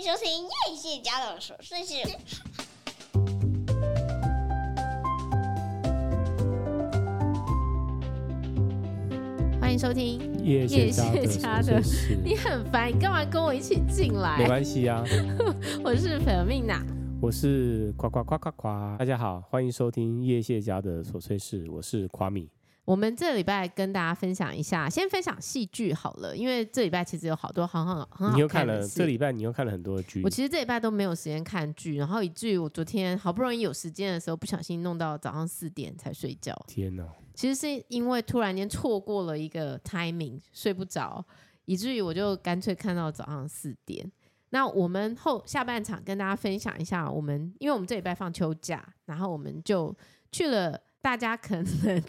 迎收听叶谢家的琐碎事。欢迎收听叶谢家的。你很烦，你干嘛跟我一起进来？没关系啊，我是粉命呐，我是夸夸夸夸夸。大家好，欢迎收听叶谢家的琐碎事，我是夸米。我们这礼拜跟大家分享一下，先分享戏剧好了，因为这礼拜其实有好多很好很好看的。你又看了这礼拜，你又看了很多剧。我其实这礼拜都没有时间看剧，然后以至于我昨天好不容易有时间的时候，不小心弄到早上四点才睡觉。天哪！其实是因为突然间错过了一个 timing，睡不着，以至于我就干脆看到早上四点。那我们后下半场跟大家分享一下，我们因为我们这礼拜放秋假，然后我们就去了大家可能。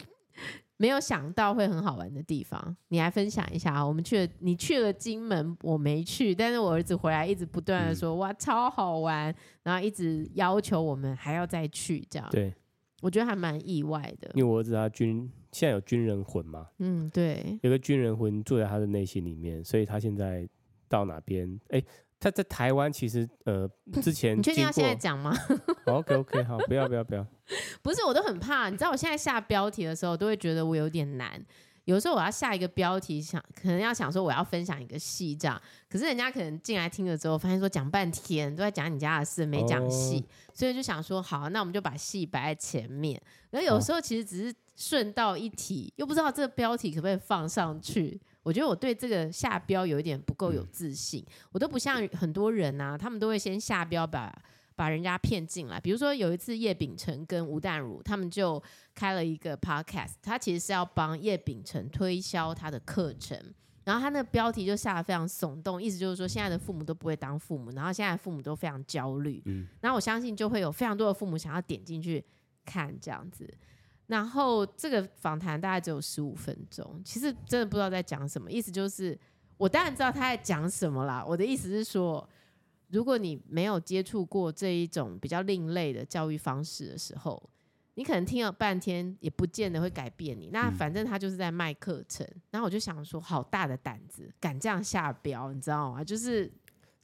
没有想到会很好玩的地方，你来分享一下啊！我们去了，你去了金门，我没去，但是我儿子回来一直不断的说、嗯、哇超好玩，然后一直要求我们还要再去，这样。对，我觉得还蛮意外的。因为我儿子他军现在有军人魂嘛，嗯，对，有个军人魂住在他的内心里面，所以他现在到哪边，哎。他在台湾其实呃 之前你确定要现在讲吗？OK OK 好，不要不要不要。不是，我都很怕，你知道我现在下标题的时候，都会觉得我有点难。有时候我要下一个标题，想可能要想说我要分享一个戏这样，可是人家可能进来听了之后，发现说讲半天都在讲你家的事，没讲戏，哦，所以就想说好，那我们就把戏摆在前面。然后有时候其实只是顺道一提，又不知道这个标题可不可以放上去。我觉得我对这个下标有一点不够有自信，嗯、我都不像很多人啊，他们都会先下标把把人家骗进来。比如说有一次叶秉成跟吴淡如他们就开了一个 podcast，他其实是要帮叶秉成推销他的课程，然后他那个标题就下得非常耸动，意思就是说现在的父母都不会当父母，然后现在的父母都非常焦虑。嗯，然后我相信就会有非常多的父母想要点进去看这样子。然后这个访谈大概只有十五分钟，其实真的不知道在讲什么。意思就是，我当然知道他在讲什么啦。我的意思是说，如果你没有接触过这一种比较另类的教育方式的时候，你可能听了半天也不见得会改变你。那反正他就是在卖课程。嗯、然后我就想说，好大的胆子，敢这样下标，你知道吗？就是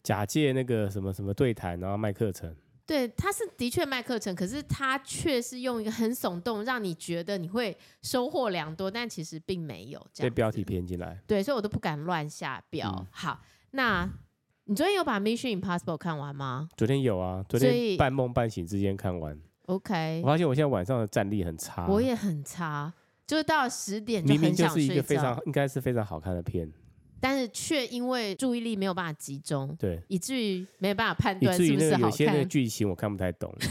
假借那个什么什么对谈，然后卖课程。对，他是的确卖课程，可是他却是用一个很耸动，让你觉得你会收获良多，但其实并没有这样。被标题骗进来。对，所以我都不敢乱下标。嗯、好，那你昨天有把《Mission Impossible》看完吗？昨天有啊，昨天半梦半醒之间看完。OK。我发现我现在晚上的战力很差。我也很差，就是到了十点就很想睡觉。明明就是一个非常应该是非常好看的片。但是却因为注意力没有办法集中，对，以至于没有办法判断是不是好看。有些那个剧情我看不太懂。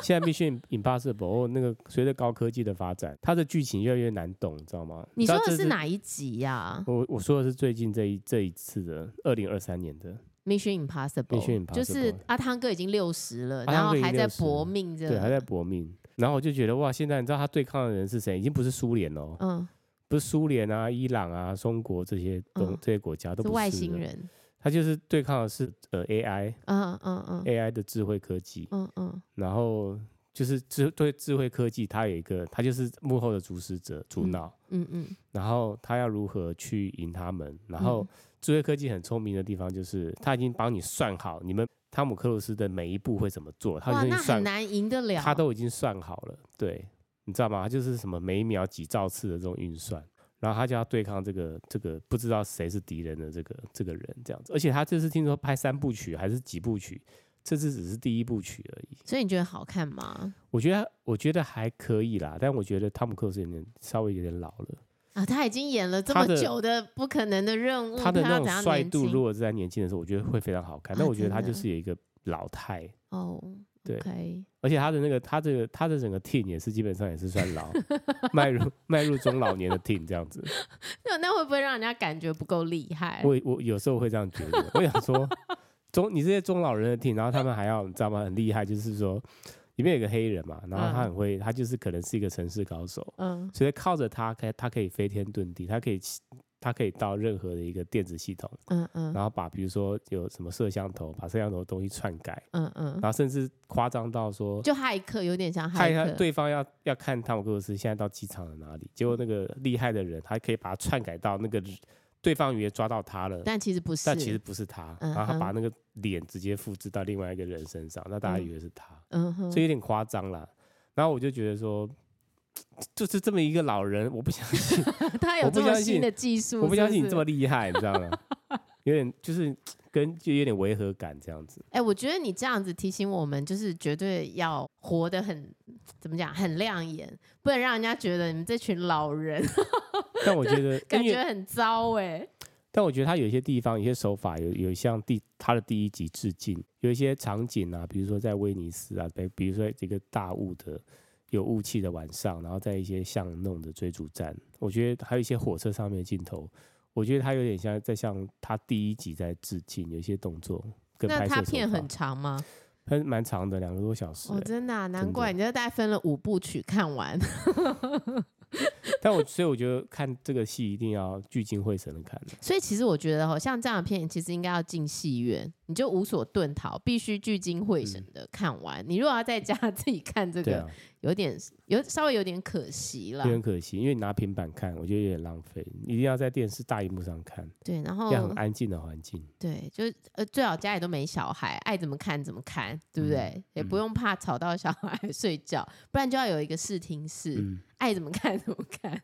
现在《Mission Impossible》那个随着高科技的发展，它的剧情越来越难懂，你知道吗？你说的是哪一集呀、啊？我我说的是最近这一这一次的二零二三年的《Mission Impossible》，Mission Impossible 就是阿汤哥已经六十了，然后还在搏命着，对，还在搏命。然后我就觉得哇，现在你知道他对抗的人是谁？已经不是苏联了，嗯。不是苏联啊、伊朗啊、中国这些东、嗯、这些国家都不是，是外星人，他就是对抗的是呃 AI，嗯嗯嗯，AI 的智慧科技，嗯嗯，然后就是智对智慧科技，它有一个，它就是幕后的主使者、主脑，嗯嗯，嗯，然后他要如何去赢他们？然后智慧科技很聪明的地方就是，他已经帮你算好你们汤姆克鲁斯的每一步会怎么做，他已经算难赢得了，他都已经算好了，对。你知道吗？他就是什么每秒几兆次的这种运算，然后他就要对抗这个这个不知道谁是敌人的这个这个人这样子。而且他这次听说拍三部曲还是几部曲，这次只是第一部曲而已。所以你觉得好看吗？我觉得我觉得还可以啦，但我觉得汤姆克鲁斯有点稍微有点老了啊。他已经演了这么久的不可能的任务，他的那种帅度如果是在年轻的时候，我觉得会非常好看。但我觉得他就是有一个老态哦。对.而且他的那个，他这个，他的整个 team 也是基本上也是算老，迈入迈入中老年的 team 这样子。那那会不会让人家感觉不够厉害？我我有时候会这样觉得。我想说，中你这些中老人的 team，然后他们还要你知道吗？很厉害，就是说里面有个黑人嘛，然后他很会，他就是可能是一个城市高手，嗯，所以靠着他，可他可以飞天遁地，他可以。他可以到任何的一个电子系统，嗯嗯，然后把比如说有什么摄像头，把摄像头的东西篡改，嗯嗯，然后甚至夸张到说，就骇客有点像骇客，对方要要看汤姆克鲁斯现在到机场了哪里，结果那个厉害的人，他可以把它篡改到那个对方以为抓到他了，但其实不是，但其实不是他，嗯、然后他把那个脸直接复制到另外一个人身上，那大家以为是他，嗯哼，这有点夸张啦。然后我就觉得说，就是这么一个老人，我不相信 他有这么新的技术，我不相信你这么厉害，你知道吗？有点就是。跟就有点违和感这样子。哎、欸，我觉得你这样子提醒我们，就是绝对要活得很怎么讲，很亮眼，不能让人家觉得你们这群老人。但我觉得感觉很糟哎、欸。但我觉得他有一些地方，有些手法有有向第他的第一集致敬，有一些场景啊，比如说在威尼斯啊，比比如说这个大雾的有雾气的晚上，然后在一些巷弄的追逐战，我觉得还有一些火车上面的镜头。我觉得他有点像在向他第一集在致敬，有一些动作跟拍摄。那它片很长吗？很蛮长的，两个多小时。哦，真的啊，难怪你这大概分了五部曲看完。但我所以我觉得看这个戏一定要聚精会神的看。所以其实我觉得好像这样的片其实应该要进戏院，你就无所遁逃，必须聚精会神的看完。嗯、你如果要在家自己看这个，啊、有点有稍微有点可惜了，有点可惜，因为你拿平板看，我觉得有点浪费。一定要在电视大荧幕上看，对，然后要很安静的环境，对，就呃最好家里都没小孩，爱怎么看怎么看，对不对？嗯、也不用怕吵到小孩 睡觉，不然就要有一个视听室。嗯爱怎么看 怎么看，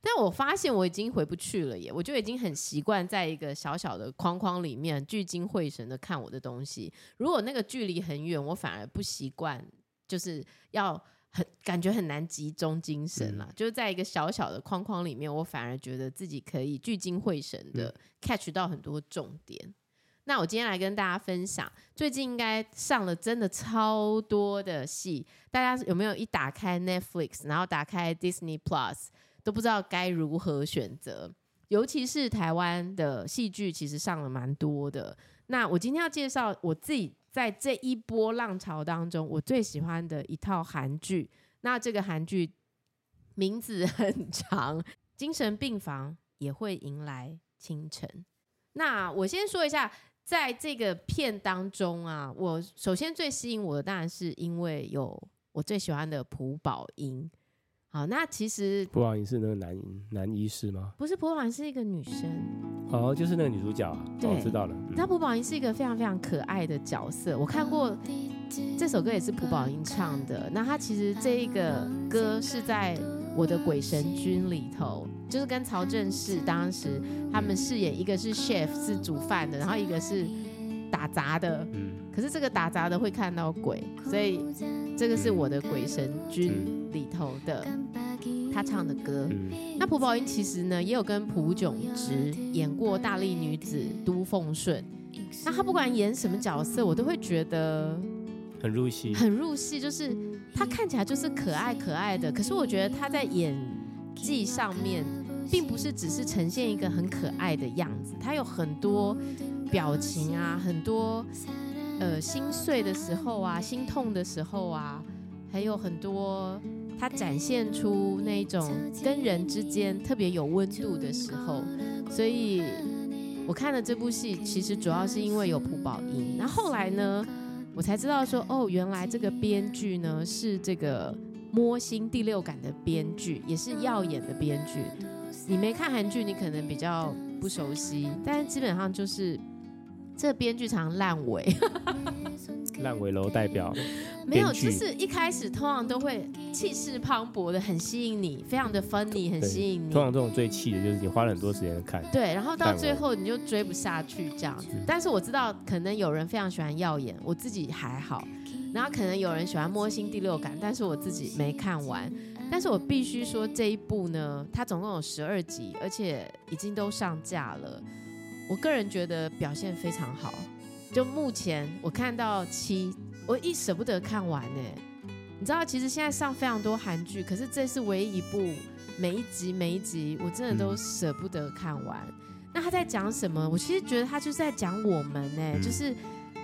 但我发现我已经回不去了耶！我就已经很习惯在一个小小的框框里面聚精会神的看我的东西。如果那个距离很远，我反而不习惯，就是要很感觉很难集中精神了。嗯、就是在一个小小的框框里面，我反而觉得自己可以聚精会神的 catch 到很多重点。那我今天来跟大家分享，最近应该上了真的超多的戏，大家有没有一打开 Netflix，然后打开 Disney Plus，都不知道该如何选择？尤其是台湾的戏剧，其实上了蛮多的。那我今天要介绍我自己在这一波浪潮当中，我最喜欢的一套韩剧。那这个韩剧名字很长，《精神病房也会迎来清晨》。那我先说一下。在这个片当中啊，我首先最吸引我的当然是因为有我最喜欢的朴宝英。好，那其实朴宝英是那个男男医师吗？不是，朴宝英是一个女生。哦，就是那个女主角啊。对，我知道了。那朴宝英是一个非常非常可爱的角色。我看过这首歌也是朴宝英唱的。那她其实这一个歌是在我的鬼神君里头。就是跟曹正奭当时他们饰演，一个是 chef 是煮饭的，然后一个是打杂的。嗯。可是这个打杂的会看到鬼，所以这个是我的鬼神君里头的他唱的歌。嗯。那朴宝英其实呢也有跟朴炯植演过《大力女子都奉顺》，那他不管演什么角色，我都会觉得很入戏，很入戏。就是他看起来就是可爱可爱的，可是我觉得他在演。技上面，并不是只是呈现一个很可爱的样子，他有很多表情啊，很多呃心碎的时候啊，心痛的时候啊，还有很多他展现出那种跟人之间特别有温度的时候，所以我看了这部戏，其实主要是因为有朴宝英。那后来呢，我才知道说，哦，原来这个编剧呢是这个。摸心第六感的编剧也是耀眼的编剧。你没看韩剧，你可能比较不熟悉，但是基本上就是这个编剧常烂尾。烂尾楼代表 没有，就是一开始通常都会气势磅礴的，很吸引你，非常的 funny，很吸引你。通常这种最气的就是你花了很多时间看，对，然后到最后你就追不下去这样子。但是我知道可能有人非常喜欢耀眼，我自己还好。然后可能有人喜欢摸心第六感，但是我自己没看完。但是我必须说这一部呢，它总共有十二集，而且已经都上架了。我个人觉得表现非常好。就目前我看到七，我一舍不得看完呢。你知道，其实现在上非常多韩剧，可是这是唯一一部每一集每一集我真的都舍不得看完。嗯、那他在讲什么？我其实觉得他就是在讲我们呢，嗯、就是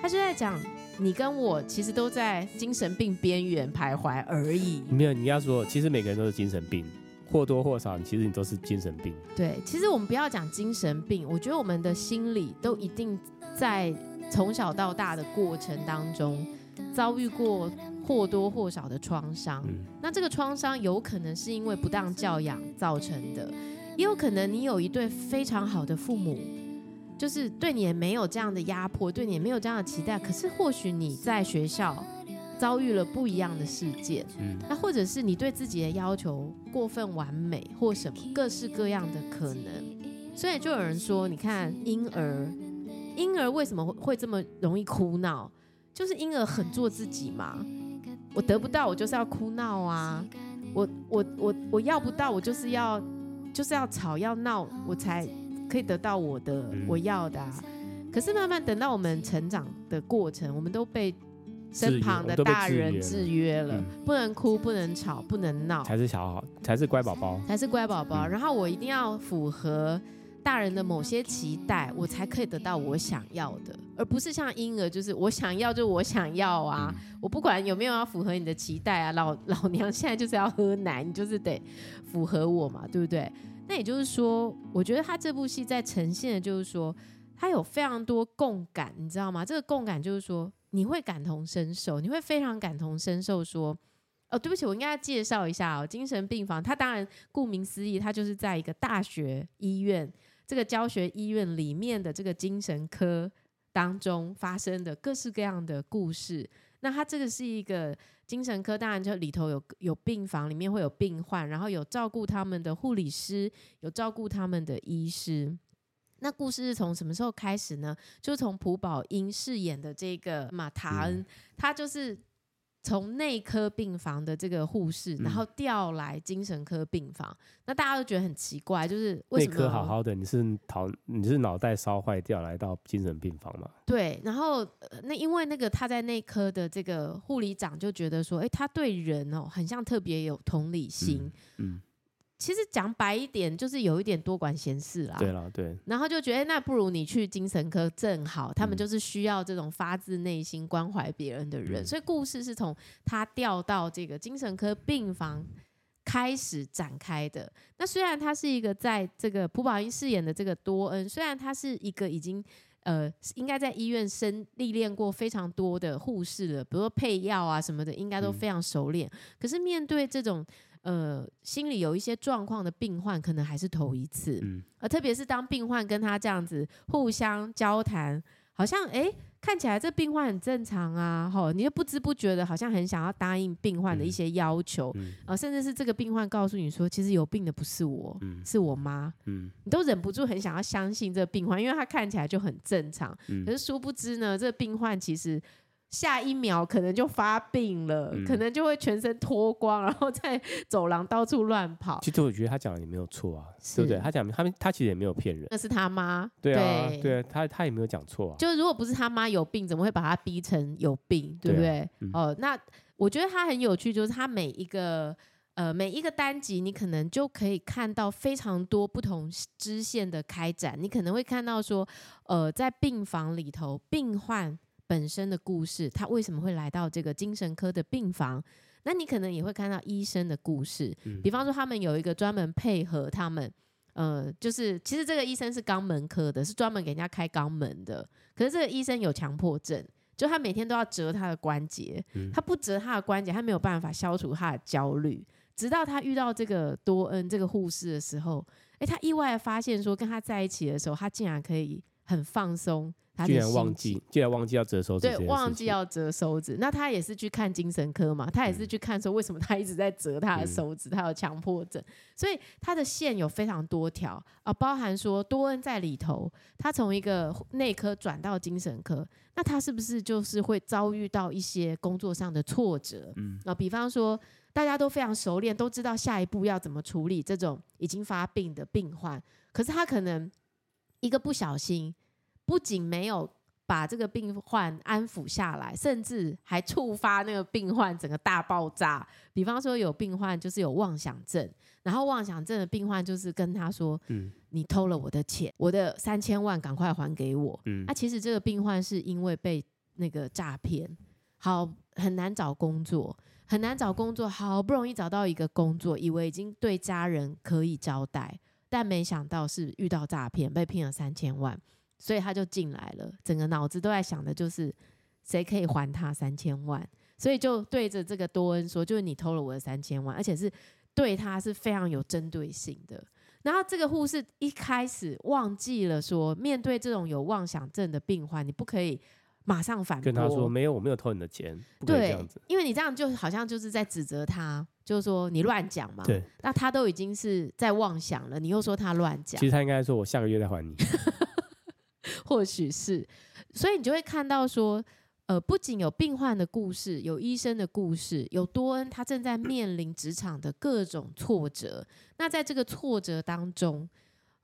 他就在讲。你跟我其实都在精神病边缘徘徊而已。没有，你要说，其实每个人都是精神病，或多或少，其实你都是精神病。对，其实我们不要讲精神病，我觉得我们的心理都一定在从小到大的过程当中遭遇过或多或少的创伤。嗯。那这个创伤有可能是因为不当教养造成的。也有可能你有一对非常好的父母，就是对你也没有这样的压迫，对你也没有这样的期待。可是或许你在学校遭遇了不一样的事件，嗯，那或者是你对自己的要求过分完美，或什么各式各样的可能。所以就有人说，你看婴儿，婴儿为什么会会这么容易哭闹？就是婴儿很做自己嘛。我得不到，我就是要哭闹啊！我我我我要不到，我就是要就是要吵要闹，我才可以得到我的我要的啊。可是慢慢等到我们成长的过程，我们都被身旁的大人制约了，不能哭，不能吵，不能闹，才是小孩，才是乖宝宝，才是乖宝宝。然后我一定要符合。大人的某些期待，我才可以得到我想要的，而不是像婴儿，就是我想要就我想要啊，我不管有没有要符合你的期待啊，老老娘现在就是要喝奶，你就是得符合我嘛，对不对？那也就是说，我觉得他这部戏在呈现的就是说，他有非常多共感，你知道吗？这个共感就是说，你会感同身受，你会非常感同身受，说，哦，对不起，我应该要介绍一下哦，精神病房，它当然顾名思义，它就是在一个大学医院。这个教学医院里面的这个精神科当中发生的各式各样的故事，那它这个是一个精神科，当然就里头有有病房，里面会有病患，然后有照顾他们的护理师，有照顾他们的医师。那故事是从什么时候开始呢？就从朴宝英饰演的这个马塔恩，他就是。从内科病房的这个护士，然后调来精神科病房，嗯、那大家都觉得很奇怪，就是为什么内科好好的，你是脑你是脑袋烧坏掉来到精神病房吗？对，然后那因为那个他在内科的这个护理长就觉得说，哎，他对人哦很像特别有同理心，嗯。嗯其实讲白一点，就是有一点多管闲事啦。对了，对。然后就觉得，那不如你去精神科正好，他们就是需要这种发自内心关怀别人的人。嗯、所以故事是从他调到这个精神科病房开始展开的。那虽然他是一个在这个朴宝英饰演的这个多恩，虽然他是一个已经呃应该在医院生历练过非常多的护士了，比如说配药啊什么的，应该都非常熟练。嗯、可是面对这种。呃，心里有一些状况的病患，可能还是头一次。嗯，而特别是当病患跟他这样子互相交谈，好像哎，看起来这病患很正常啊，吼，你就不知不觉的，好像很想要答应病患的一些要求，啊、嗯呃，甚至是这个病患告诉你说，其实有病的不是我，嗯、是我妈，嗯，你都忍不住很想要相信这个病患，因为他看起来就很正常，嗯、可是殊不知呢，这个病患其实。下一秒可能就发病了，嗯、可能就会全身脱光，然后在走廊到处乱跑。其实我觉得他讲的也没有错啊，对不对？他讲他们他其实也没有骗人。那是他妈。对啊，对，对啊，他他也没有讲错啊。就是如果不是他妈有病，怎么会把他逼成有病？对不对？哦、啊嗯呃，那我觉得他很有趣，就是他每一个呃每一个单集，你可能就可以看到非常多不同支线的开展。你可能会看到说，呃，在病房里头，病患。本身的故事，他为什么会来到这个精神科的病房？那你可能也会看到医生的故事，比方说他们有一个专门配合他们，呃，就是其实这个医生是肛门科的，是专门给人家开肛门的。可是这个医生有强迫症，就他每天都要折他的关节，他不折他的关节，他没有办法消除他的焦虑。直到他遇到这个多恩这个护士的时候，诶，他意外的发现说，跟他在一起的时候，他竟然可以很放松。居然忘记，居然忘记要折手指。对，忘记要折手指。那他也是去看精神科嘛？他也是去看说，为什么他一直在折他的手指？嗯、他有强迫症，所以他的线有非常多条啊，包含说多恩在里头，他从一个内科转到精神科，那他是不是就是会遭遇到一些工作上的挫折？嗯，啊，比方说大家都非常熟练，都知道下一步要怎么处理这种已经发病的病患，可是他可能一个不小心。不仅没有把这个病患安抚下来，甚至还触发那个病患整个大爆炸。比方说，有病患就是有妄想症，然后妄想症的病患就是跟他说：“嗯，你偷了我的钱，我的三千万赶快还给我。”嗯，那、啊、其实这个病患是因为被那个诈骗，好很难找工作，很难找工作，好不容易找到一个工作，以为已经对家人可以交代，但没想到是遇到诈骗，被骗了三千万。所以他就进来了，整个脑子都在想的就是谁可以还他三千万，所以就对着这个多恩说，就是你偷了我的三千万，而且是对他是非常有针对性的。然后这个护士一开始忘记了说，面对这种有妄想症的病患，你不可以马上反驳，跟他说没有，我没有偷你的钱，不可以这样子。对，因为你这样就好像就是在指责他，就是说你乱讲嘛。对，那他都已经是在妄想了，你又说他乱讲。其实他应该说，我下个月再还你。或许是，所以你就会看到说。呃，不仅有病患的故事，有医生的故事，有多恩他正在面临职场的各种挫折。那在这个挫折当中，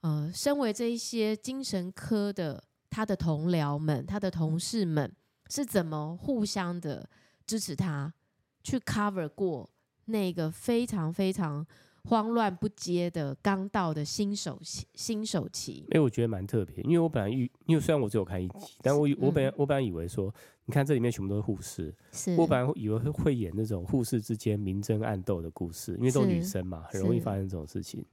呃，身为这一些精神科的他的同僚们、他的同事们是怎么互相的支持他，去 cover 过那个非常非常慌乱不接的刚到的新手新手期？哎，我觉得蛮特别，因为我本来预，因为虽然我只有看一集，但我我本来我本来以为说。你看这里面全部都是护士，是我本来以为会演那种护士之间明争暗斗的故事，因为都是女生嘛，很容易发生这种事情。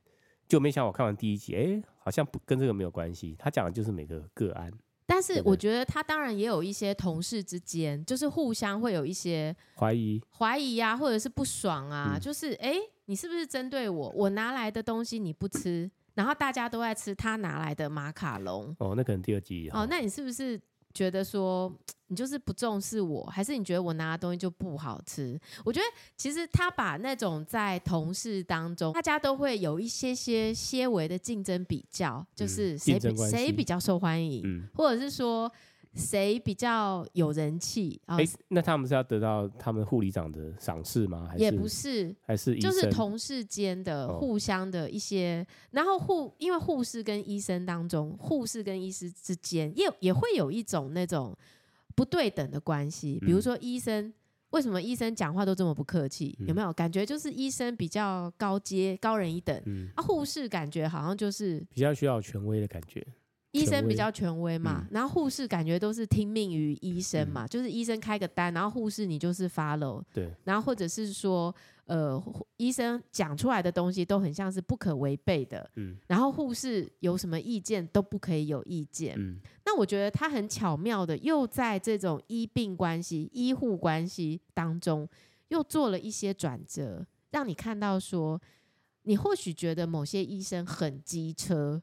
就没想到我看完第一集，哎、欸，好像不跟这个没有关系。他讲的就是每个个案，但是我觉得他当然也有一些同事之间，就是互相会有一些怀疑、怀疑啊，或者是不爽啊，嗯、就是哎、欸，你是不是针对我？我拿来的东西你不吃，然后大家都在吃他拿来的马卡龙。哦，那可能第二集哦，那你是不是？觉得说你就是不重视我，还是你觉得我拿的东西就不好吃？我觉得其实他把那种在同事当中，大家都会有一些些些微的竞争比较，就是谁比谁比较受欢迎，嗯、或者是说。谁比较有人气？哎、欸，那他们是要得到他们护理长的赏识吗？还是也不是，还是就是同事间的互相的一些，哦、然后护因为护士跟医生当中，护士跟医师之间也也会有一种那种不对等的关系。比如说医生，嗯、为什么医生讲话都这么不客气？嗯、有没有感觉就是医生比较高阶、高人一等？嗯、啊，护士感觉好像就是比较需要权威的感觉。医生比较权威嘛，嗯、然后护士感觉都是听命于医生嘛，嗯、就是医生开个单，然后护士你就是 follow，对，然后或者是说，呃，医生讲出来的东西都很像是不可违背的，嗯，然后护士有什么意见都不可以有意见，嗯，那我觉得他很巧妙的又在这种医病关系、医护关系当中又做了一些转折，让你看到说，你或许觉得某些医生很机车。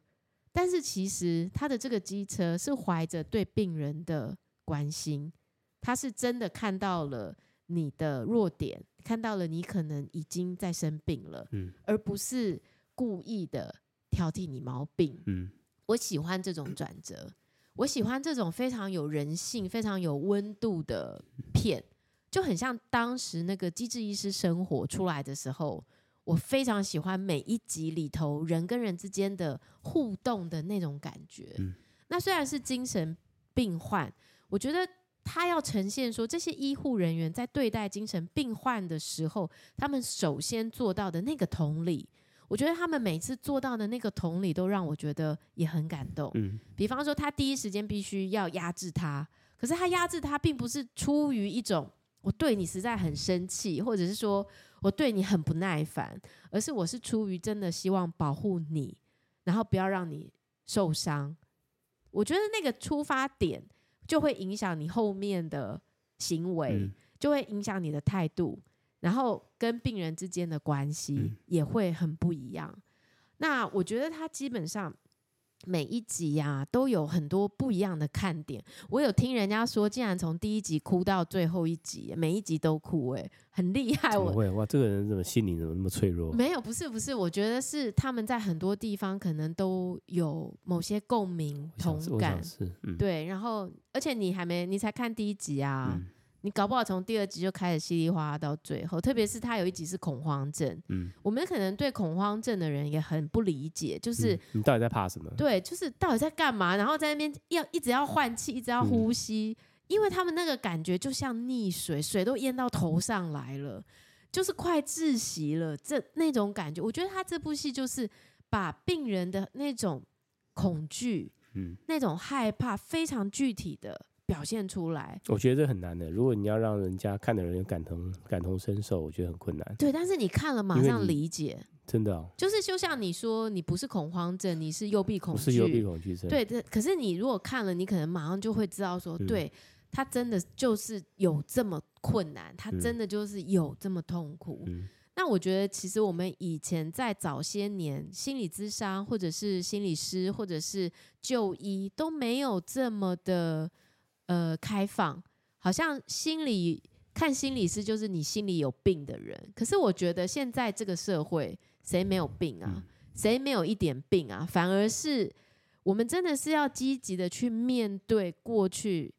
但是其实他的这个机车是怀着对病人的关心，他是真的看到了你的弱点，看到了你可能已经在生病了，嗯，而不是故意的挑剔你毛病，嗯，我喜欢这种转折，我喜欢这种非常有人性、非常有温度的片，就很像当时那个《机智医师生活》出来的时候。我非常喜欢每一集里头人跟人之间的互动的那种感觉。嗯，那虽然是精神病患，我觉得他要呈现说，这些医护人员在对待精神病患的时候，他们首先做到的那个同理，我觉得他们每次做到的那个同理，都让我觉得也很感动。嗯，比方说他第一时间必须要压制他，可是他压制他，并不是出于一种我对你实在很生气，或者是说。我对你很不耐烦，而是我是出于真的希望保护你，然后不要让你受伤。我觉得那个出发点就会影响你后面的行为，嗯、就会影响你的态度，然后跟病人之间的关系也会很不一样。嗯、那我觉得他基本上。每一集呀、啊，都有很多不一样的看点。我有听人家说，竟然从第一集哭到最后一集，每一集都哭，哎，很厉害。我会哇，这个人怎么心灵怎么那么脆弱？没有，不是不是，我觉得是他们在很多地方可能都有某些共鸣同感。是，嗯、对。然后，而且你还没，你才看第一集啊。嗯你搞不好从第二集就开始稀里哗啦到最后，特别是他有一集是恐慌症，嗯，我们可能对恐慌症的人也很不理解，就是、嗯、你到底在怕什么？对，就是到底在干嘛？然后在那边要一直要换气，一直要呼吸，嗯、因为他们那个感觉就像溺水，水都淹到头上来了，就是快窒息了，这那种感觉。我觉得他这部戏就是把病人的那种恐惧，嗯，那种害怕非常具体的。表现出来，我觉得这很难的。如果你要让人家看的人有感同感同身受，我觉得很困难。对，但是你看了马上理解，真的、哦，就是就像你说，你不是恐慌症，你是幽闭恐惧，不是幽闭恐惧症。对，可是你如果看了，你可能马上就会知道说，嗯、对他真的就是有这么困难，他真的就是有这么痛苦。嗯、那我觉得，其实我们以前在早些年，心理咨商或者是心理师或者是就医都没有这么的呃开放，好像心理看心理师就是你心里有病的人。可是我觉得现在这个社会，谁没有病啊？谁没有一点病啊？反而是我们真的是要积极的去面对过去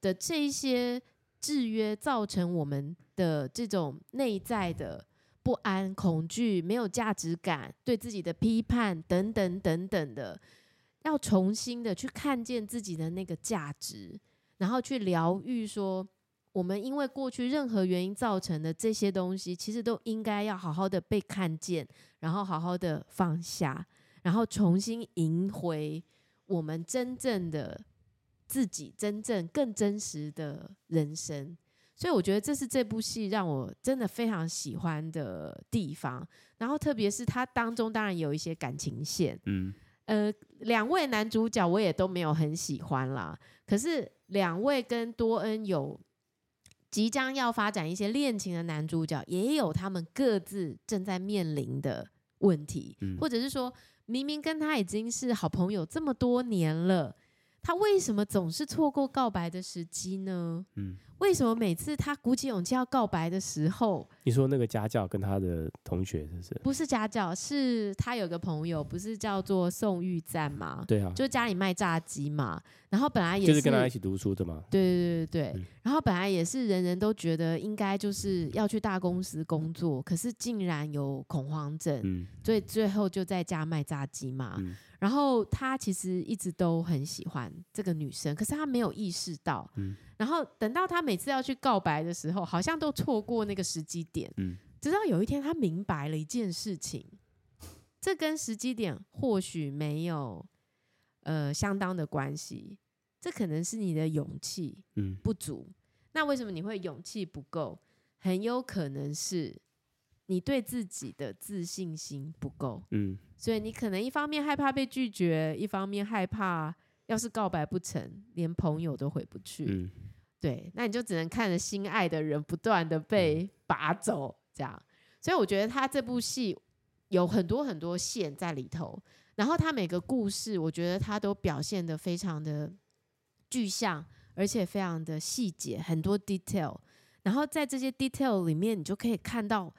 的这一些制约，造成我们的这种内在的。不安、恐惧、没有价值感、对自己的批判等等等等的，要重新的去看见自己的那个价值，然后去疗愈。说我们因为过去任何原因造成的这些东西，其实都应该要好好的被看见，然后好好的放下，然后重新赢回我们真正的自己，真正更真实的人生。所以我觉得这是这部戏让我真的非常喜欢的地方。然后特别是它当中当然有一些感情线，嗯，呃，两位男主角我也都没有很喜欢啦。可是两位跟多恩有即将要发展一些恋情的男主角，也有他们各自正在面临的问题，嗯，或者是说明明跟他已经是好朋友这么多年了，他为什么总是错过告白的时机呢？嗯。为什么每次他鼓起勇气要告白的时候，你说那个家教跟他的同学是不是？不是家教，是他有个朋友，不是叫做宋玉赞吗？对啊，就家里卖炸鸡嘛。然后本来也是就是跟他一起读书的嘛。对对对对对。嗯、然后本来也是人人都觉得应该就是要去大公司工作，可是竟然有恐慌症，嗯、所以最后就在家卖炸鸡嘛。嗯然后他其实一直都很喜欢这个女生，可是他没有意识到。嗯。然后等到他每次要去告白的时候，好像都错过那个时机点。嗯。直到有一天，他明白了一件事情，这跟时机点或许没有呃相当的关系，这可能是你的勇气嗯不足。嗯。那为什么你会勇气不够？很有可能是。你对自己的自信心不够，嗯，所以你可能一方面害怕被拒绝，一方面害怕要是告白不成，连朋友都回不去，嗯，对，那你就只能看着心爱的人不断的被拔走，这样。所以我觉得他这部戏有很多很多线在里头，然后他每个故事，我觉得他都表现的非常的具象，而且非常的细节，很多 detail，然后在这些 detail 里面，你就可以看到。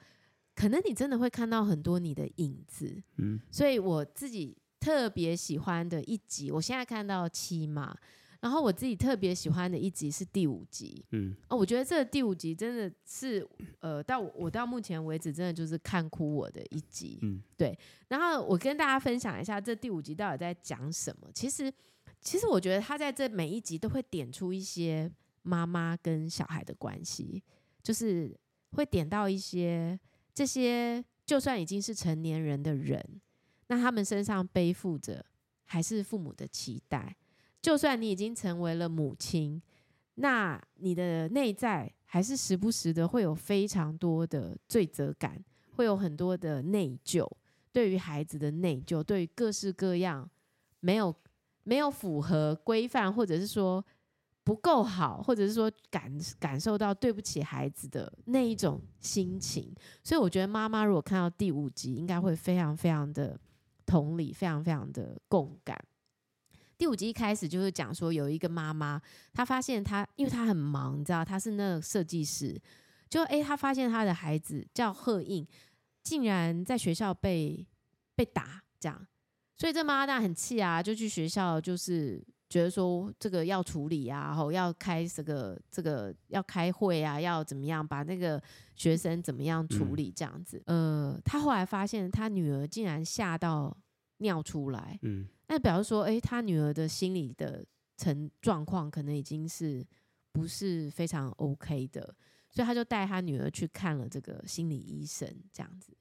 可能你真的会看到很多你的影子，嗯，所以我自己特别喜欢的一集，我现在看到七嘛，然后我自己特别喜欢的一集是第五集，嗯，哦，我觉得这第五集真的是，呃，到我到目前为止真的就是看哭我的一集，嗯，对，然后我跟大家分享一下这第五集到底在讲什么。其实，其实我觉得他在这每一集都会点出一些妈妈跟小孩的关系，就是会点到一些。这些就算已经是成年人的人，那他们身上背负着还是父母的期待。就算你已经成为了母亲，那你的内在还是时不时的会有非常多的罪责感，会有很多的内疚，对于孩子的内疚，对于各式各样没有没有符合规范，或者是说。不够好，或者是说感感受到对不起孩子的那一种心情，所以我觉得妈妈如果看到第五集，应该会非常非常的同理，非常非常的共感。第五集一开始就是讲说，有一个妈妈，她发现她，因为她很忙，你知道，她是那个设计师，就诶，她发现她的孩子叫贺应，竟然在学校被被打，这样，所以这妈妈当然很气啊，就去学校就是。觉得说这个要处理啊，然后要开这个这个要开会啊，要怎么样把那个学生怎么样处理这样子。嗯、呃，他后来发现他女儿竟然吓到尿出来。嗯，那表示说，哎，他女儿的心理的成状况可能已经是不是非常 OK 的，所以他就带他女儿去看了这个心理医生这样子。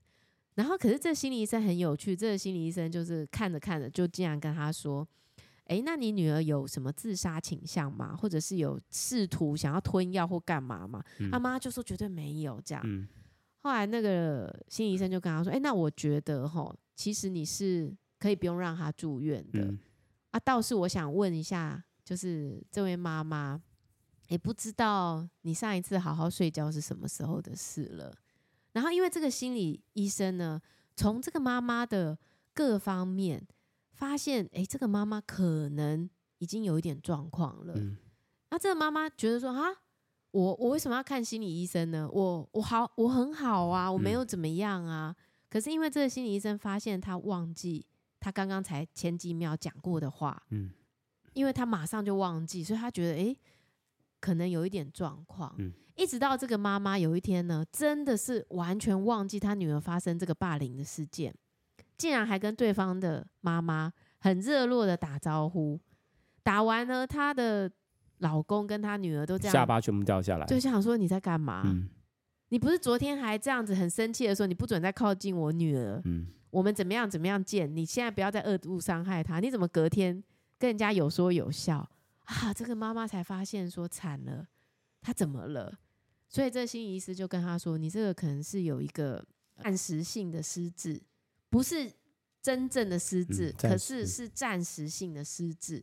然后，可是这心理医生很有趣，这个心理医生就是看着看着就竟然跟他说。诶，那你女儿有什么自杀倾向吗？或者是有试图想要吞药或干嘛吗？他妈就说绝对没有这样。嗯、后来那个心理医生就跟他说：“诶，那我觉得哈，其实你是可以不用让她住院的。嗯、啊，倒是我想问一下，就是这位妈妈，也不知道你上一次好好睡觉是什么时候的事了？然后因为这个心理医生呢，从这个妈妈的各方面发现，哎，这个妈妈可能已经有一点状况了。嗯、那这个妈妈觉得说啊，我我为什么要看心理医生呢？我我好，我很好啊，我没有怎么样啊。嗯、可是因为这个心理医生发现他忘记他刚刚才前几秒讲过的话，嗯，因为他马上就忘记，所以他觉得哎，可能有一点状况。嗯一直到这个妈妈有一天呢，真的是完全忘记她女儿发生这个霸凌的事件，竟然还跟对方的妈妈很热络的打招呼。打完呢，她的老公跟她女儿都这样，下巴全部掉下来，就想说你在干嘛？嗯、你不是昨天还这样子很生气的说你不准再靠近我女儿？嗯、我们怎么样怎么样见？你现在不要再恶毒伤害她，你怎么隔天跟人家有说有笑啊？这个妈妈才发现说惨了，她怎么了？所以这心理医师就跟她说：“你这个可能是有一个暂时性的失智，不是真正的失智，嗯、可是是暂时性的失智。”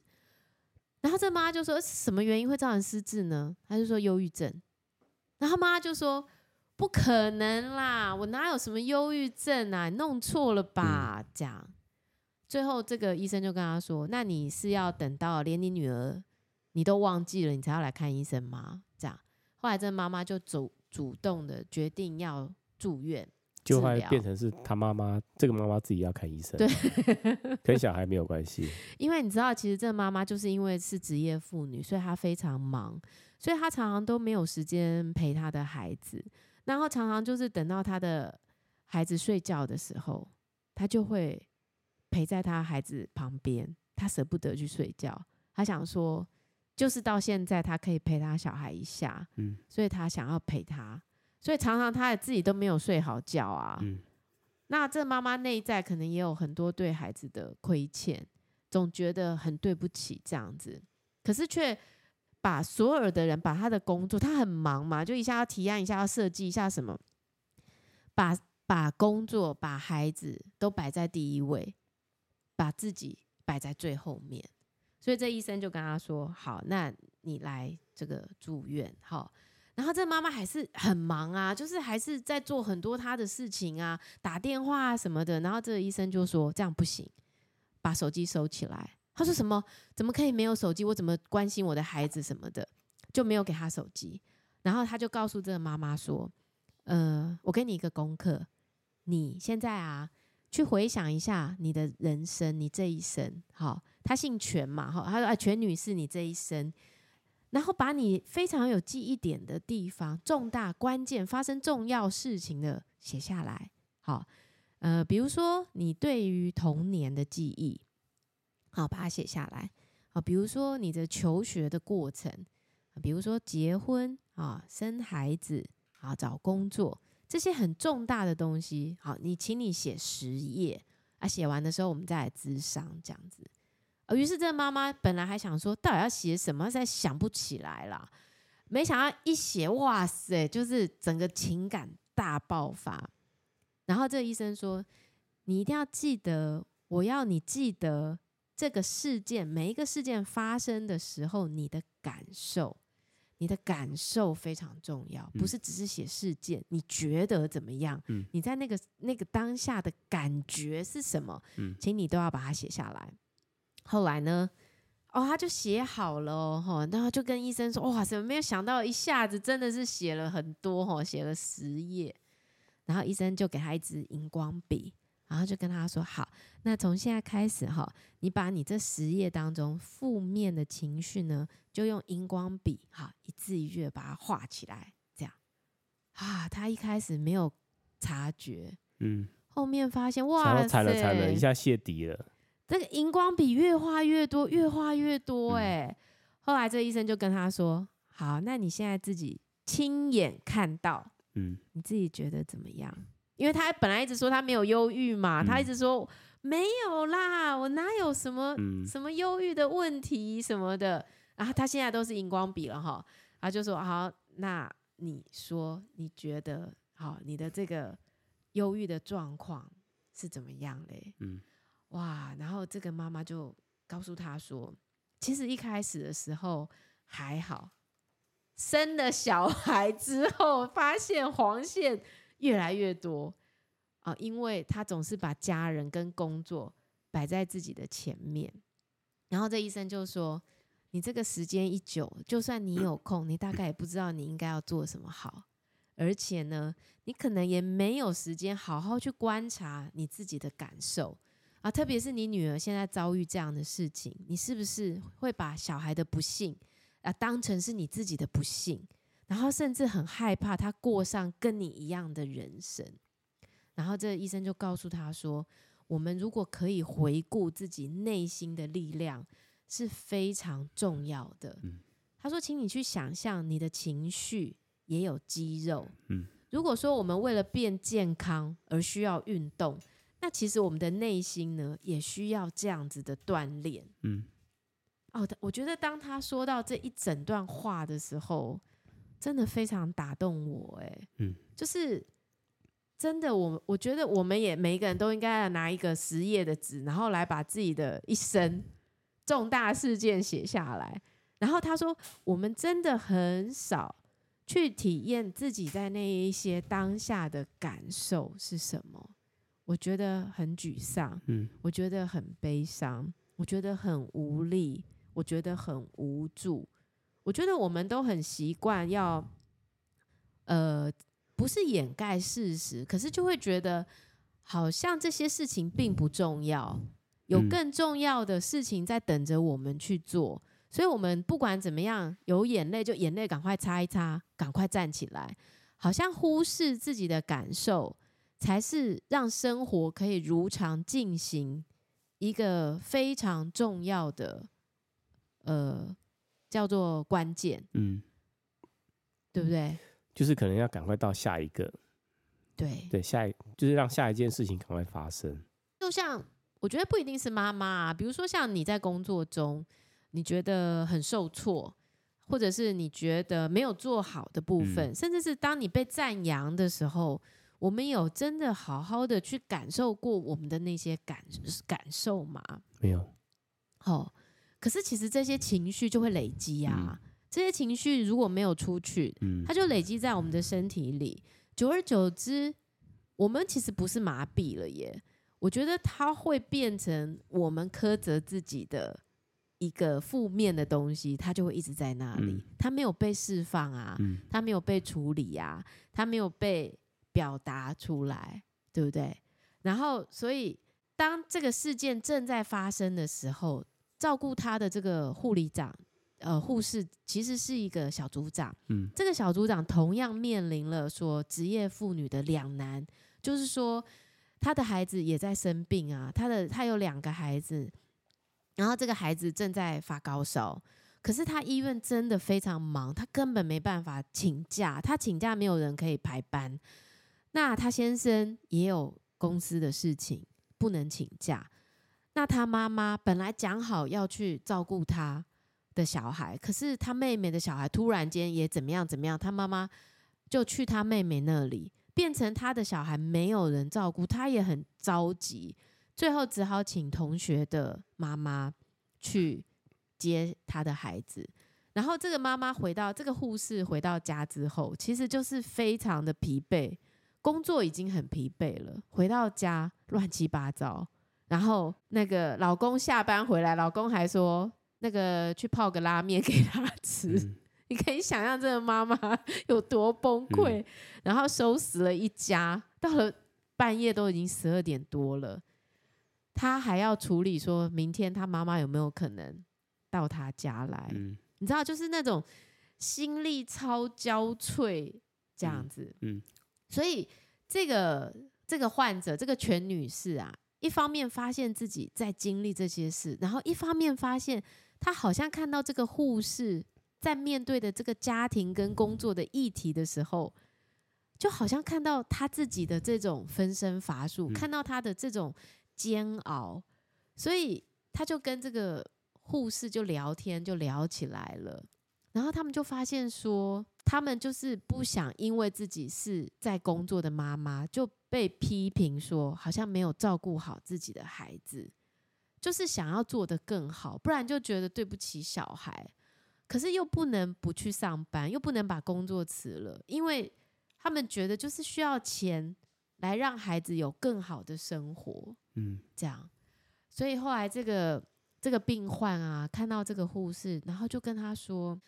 然后这妈妈就说：“什么原因会造成失智呢？”他就说：“忧郁症。”然后妈妈就说：“不可能啦，我哪有什么忧郁症啊？你弄错了吧？”这样，最后这个医生就跟他说：“那你是要等到连你女儿你都忘记了，你才要来看医生吗？”这样。后来，这妈妈就主主动的决定要住院，就会变成是他妈妈，这个妈妈自己要看医生，对，跟小孩没有关系。因为你知道，其实这妈妈就是因为是职业妇女，所以她非常忙，所以她常常都没有时间陪她的孩子，然后常常就是等到她的孩子睡觉的时候，她就会陪在她孩子旁边，她舍不得去睡觉，她想说。就是到现在，她可以陪她小孩一下，嗯，所以她想要陪他，所以常常他也自己都没有睡好觉啊，嗯，那这妈妈内在可能也有很多对孩子的亏欠，总觉得很对不起这样子，可是却把所有的人把他的工作，他很忙嘛，就一下要提案，一下要设计一下什么，把把工作把孩子都摆在第一位，把自己摆在最后面。所以这医生就跟他说：“好，那你来这个住院，好。然后这妈妈还是很忙啊，就是还是在做很多她的事情啊，打电话啊什么的。然后这个医生就说：这样不行，把手机收起来。他说什么？怎么可以没有手机？我怎么关心我的孩子什么的？就没有给他手机。然后他就告诉这个妈妈说：呃，我给你一个功课，你现在啊，去回想一下你的人生，你这一生，好。”他姓全嘛，哈，他说啊，全女士，你这一生，然后把你非常有记忆点的地方、重大关键发生重要事情的写下来，好，呃，比如说你对于童年的记忆，好，把它写下来，好，比如说你的求学的过程，比如说结婚啊、生孩子啊、找工作这些很重大的东西，好，你请你写十页啊，写完的时候我们再来咨商这样子。于是这妈妈本来还想说，到底要写什么，再想不起来了。没想到一写，哇塞，就是整个情感大爆发。然后这个医生说：“你一定要记得，我要你记得这个事件，每一个事件发生的时候，你的感受，你的感受非常重要，不是只是写事件，你觉得怎么样？你在那个那个当下的感觉是什么？请你都要把它写下来。”后来呢？哦，他就写好了哦，然后就跟医生说：“哇，怎么没有想到，一下子真的是写了很多哦，写了十页。”然后医生就给他一支荧光笔，然后就跟他说：“好，那从现在开始哈，你把你这十页当中负面的情绪呢，就用荧光笔哈，一字一句把它画起来。这样啊，他一开始没有察觉，嗯，后面发现哇，踩了踩了，一下泄底了。”这个荧光笔越画越多，越画越多，哎、嗯。后来这医生就跟他说：“好，那你现在自己亲眼看到，嗯，你自己觉得怎么样？因为他本来一直说他没有忧郁嘛，嗯、他一直说没有啦，我哪有什么、嗯、什么忧郁的问题什么的。然后他现在都是荧光笔了哈，他就说好，那你说你觉得好，你的这个忧郁的状况是怎么样嘞？嗯。”哇，然后这个妈妈就告诉他说，其实一开始的时候还好，生了小孩之后发现黄线越来越多啊，因为他总是把家人跟工作摆在自己的前面。然后这医生就说：“你这个时间一久，就算你有空，你大概也不知道你应该要做什么好。而且呢，你可能也没有时间好好去观察你自己的感受啊。特别是你女儿现在遭遇这样的事情，你是不是会把小孩的不幸啊当成是你自己的不幸？然后甚至很害怕他过上跟你一样的人生。然后这个医生就告诉他说。”我们如果可以回顾自己内心的力量，是非常重要的。他说：“请你去想象，你的情绪也有肌肉。如果说我们为了变健康而需要运动，那其实我们的内心呢，也需要这样子的锻炼。”嗯，哦，我觉得当他说到这一整段话的时候，真的非常打动我。哎，嗯，就是。真的，我我觉得我们也每一个人都应该要拿一个十页的纸，然后来把自己的一生重大事件写下来。然后他说，我们真的很少去体验自己在那一些当下的感受是什么。我觉得很沮丧，嗯，我觉得很悲伤，我觉得很无力，我觉得很无助。我觉得我们都很习惯要，呃。不是掩盖事实，可是就会觉得好像这些事情并不重要，有更重要的事情在等着我们去做。所以，我们不管怎么样，有眼泪就眼泪赶快擦一擦，赶快站起来。好像忽视自己的感受，才是让生活可以如常进行一个非常重要的，呃，叫做关键。嗯，对不对？就是可能要赶快到下一个，对对，下一就是让下一件事情赶快发生。就像我觉得不一定是妈妈啊，比如说像你在工作中，你觉得很受挫，或者是你觉得没有做好的部分，嗯、甚至是当你被赞扬的时候，我们有真的好好的去感受过我们的那些感感受吗？没有。哦，可是其实这些情绪就会累积啊。嗯这些情绪如果没有出去，它就累积在我们的身体里，久而久之，我们其实不是麻痹了耶。我觉得它会变成我们苛责自己的一个负面的东西，它就会一直在那里，它没有被释放啊，它没有被处理啊，它没有被表达出来，对不对？然后，所以当这个事件正在发生的时候，照顾他的这个护理长。呃，护士其实是一个小组长，嗯，这个小组长同样面临了说职业妇女的两难，就是说他的孩子也在生病啊，他的他有两个孩子，然后这个孩子正在发高烧，可是他医院真的非常忙，他根本没办法请假，他请假没有人可以排班，那他先生也有公司的事情不能请假，那他妈妈本来讲好要去照顾他。的小孩，可是他妹妹的小孩突然间也怎么样怎么样，他妈妈就去他妹妹那里，变成他的小孩没有人照顾，他也很着急，最后只好请同学的妈妈去接他的孩子。然后这个妈妈回到这个护士回到家之后，其实就是非常的疲惫，工作已经很疲惫了，回到家乱七八糟。然后那个老公下班回来，老公还说。那个去泡个拉面给他吃，嗯、你可以想象这个妈妈有多崩溃。嗯、然后收拾了一家，到了半夜都已经十二点多了，他还要处理说明天他妈妈有没有可能到他家来。嗯、你知道，就是那种心力超交瘁这样子。嗯嗯、所以这个这个患者，这个全女士啊，一方面发现自己在经历这些事，然后一方面发现。她好像看到这个护士在面对的这个家庭跟工作的议题的时候，就好像看到她自己的这种分身乏术，看到她的这种煎熬，所以她就跟这个护士就聊天，就聊起来了。然后他们就发现说，他们就是不想因为自己是在工作的妈妈就被批评说，好像没有照顾好自己的孩子。就是想要做得更好，不然就觉得对不起小孩，可是又不能不去上班，又不能把工作辞了，因为他们觉得就是需要钱来让孩子有更好的生活，嗯，这样。所以后来这个这个病患啊，看到这个护士，然后就跟他说，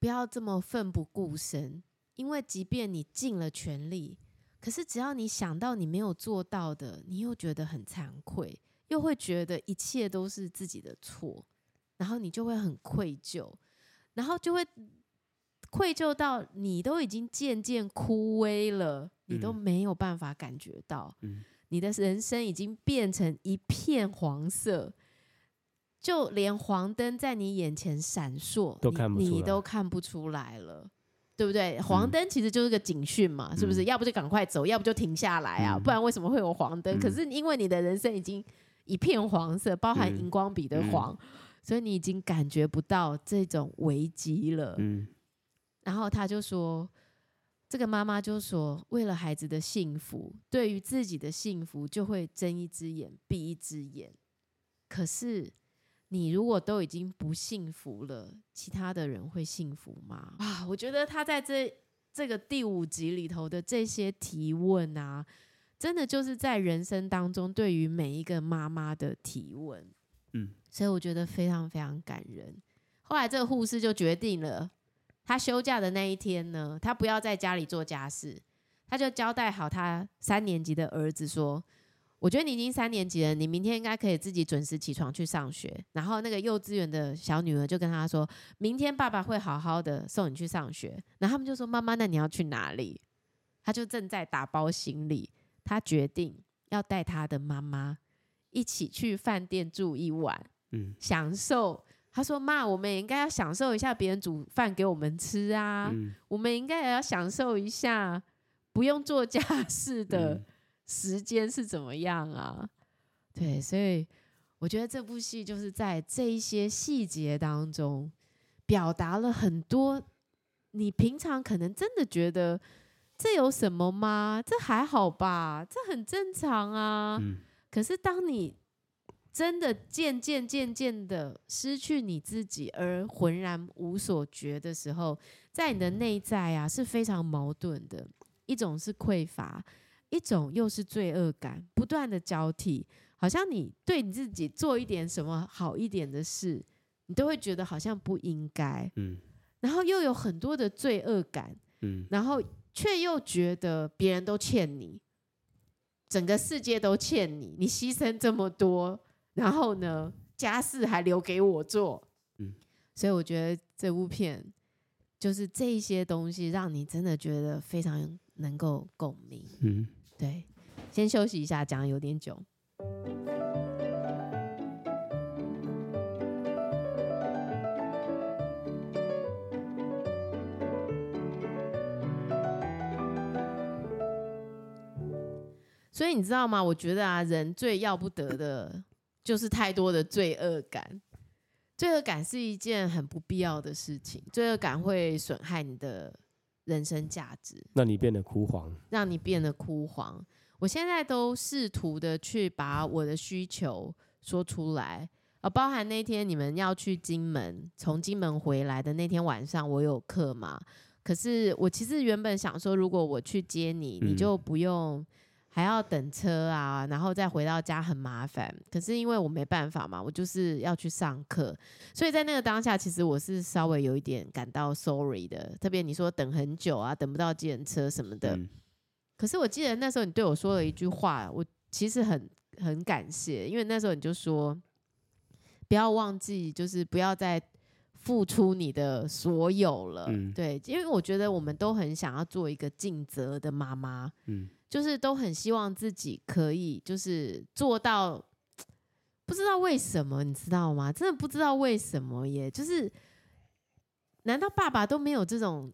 不要这么奋不顾身，因为即便你尽了全力，可是只要你想到你没有做到的，你又觉得很惭愧，又会觉得一切都是自己的错，然后你就会很愧疚，然后就会。愧疚到你都已经渐渐枯萎了，你都没有办法感觉到，嗯、你的人生已经变成一片黄色，就连黄灯在你眼前闪烁，都看不出来，你，你都看不出来了，对不对？黄灯其实就是个警讯嘛，嗯、是不是？要不就赶快走，要不就停下来啊，嗯、不然为什么会有黄灯？嗯、可是因为你的人生已经一片黄色，包含荧光笔的黄，嗯、所以你已经感觉不到这种危机了。嗯然后他就说，这个妈妈就说，为了孩子的幸福，对于自己的幸福就会睁一只眼闭一只眼。可是你如果都已经不幸福了，其他的人会幸福吗？啊，我觉得他在这这个第五集里头的这些提问啊，真的就是在人生当中对于每一个妈妈的提问。嗯，所以我觉得非常非常感人。后来这个护士就决定了。他休假的那一天呢，他不要在家里做家事，他就交代好他三年级的儿子说：“我觉得你已经三年级了，你明天应该可以自己准时起床去上学。”然后那个幼稚园的小女儿就跟他说：“明天爸爸会好好的送你去上学。”然后他们就说：“妈妈，那你要去哪里？”他就正在打包行李，他决定要带他的妈妈一起去饭店住一晚，嗯，享受。他说：“妈，我们也应该要享受一下别人煮饭给我们吃啊！嗯、我们应该也要享受一下不用做家事的时间是怎么样啊？”对，所以我觉得这部戏就是在这一些细节当中表达了很多。你平常可能真的觉得这有什么吗？这还好吧，这很正常啊。嗯、可是当你真的渐渐渐渐的失去你自己而浑然无所觉的时候，在你的内在啊是非常矛盾的，一种是匮乏，一种又是罪恶感，不断的交替，好像你对你自己做一点什么好一点的事，你都会觉得好像不应该，嗯，然后又有很多的罪恶感，嗯，然后却又觉得别人都欠你，整个世界都欠你，你牺牲这么多。然后呢，家事还留给我做，嗯，所以我觉得这部片就是这一些东西，让你真的觉得非常能够共鸣，嗯，对。先休息一下，讲的有点久。所以你知道吗？我觉得啊，人最要不得的。就是太多的罪恶感，罪恶感是一件很不必要的事情，罪恶感会损害你的人生价值，让你变得枯黄，让你变得枯黄。我现在都试图的去把我的需求说出来，啊，包含那天你们要去金门，从金门回来的那天晚上，我有课嘛？可是我其实原本想说，如果我去接你，你就不用。还要等车啊，然后再回到家很麻烦。可是因为我没办法嘛，我就是要去上课，所以在那个当下，其实我是稍微有一点感到 sorry 的。特别你说等很久啊，等不到计程车什么的。嗯、可是我记得那时候你对我说了一句话，我其实很很感谢，因为那时候你就说不要忘记，就是不要再付出你的所有了。嗯、对，因为我觉得我们都很想要做一个尽责的妈妈。嗯。就是都很希望自己可以，就是做到，不知道为什么，你知道吗？真的不知道为什么耶。就是，难道爸爸都没有这种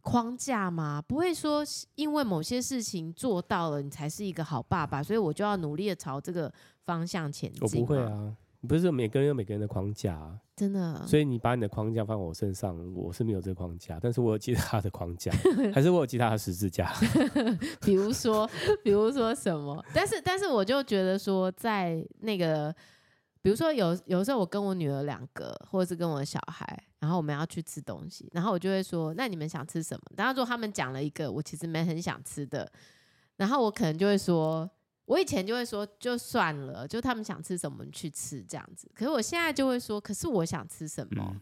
框架吗？不会说因为某些事情做到了，你才是一个好爸爸，所以我就要努力的朝这个方向前进。我不会啊。不是每个人有每个人的框架啊，真的。所以你把你的框架放我身上，我是没有这个框架，但是我有其他的框架，还是我有其他的十字架。比如说，比如说什么？但是，但是我就觉得说，在那个，比如说有有时候我跟我女儿两个，或者是跟我的小孩，然后我们要去吃东西，然后我就会说，那你们想吃什么？然后如果他们讲了一个我其实没很想吃的，然后我可能就会说，我以前就会说就算了，就他们想吃什么去吃这样子。可是我现在就会说，可是我想吃什么？嗯、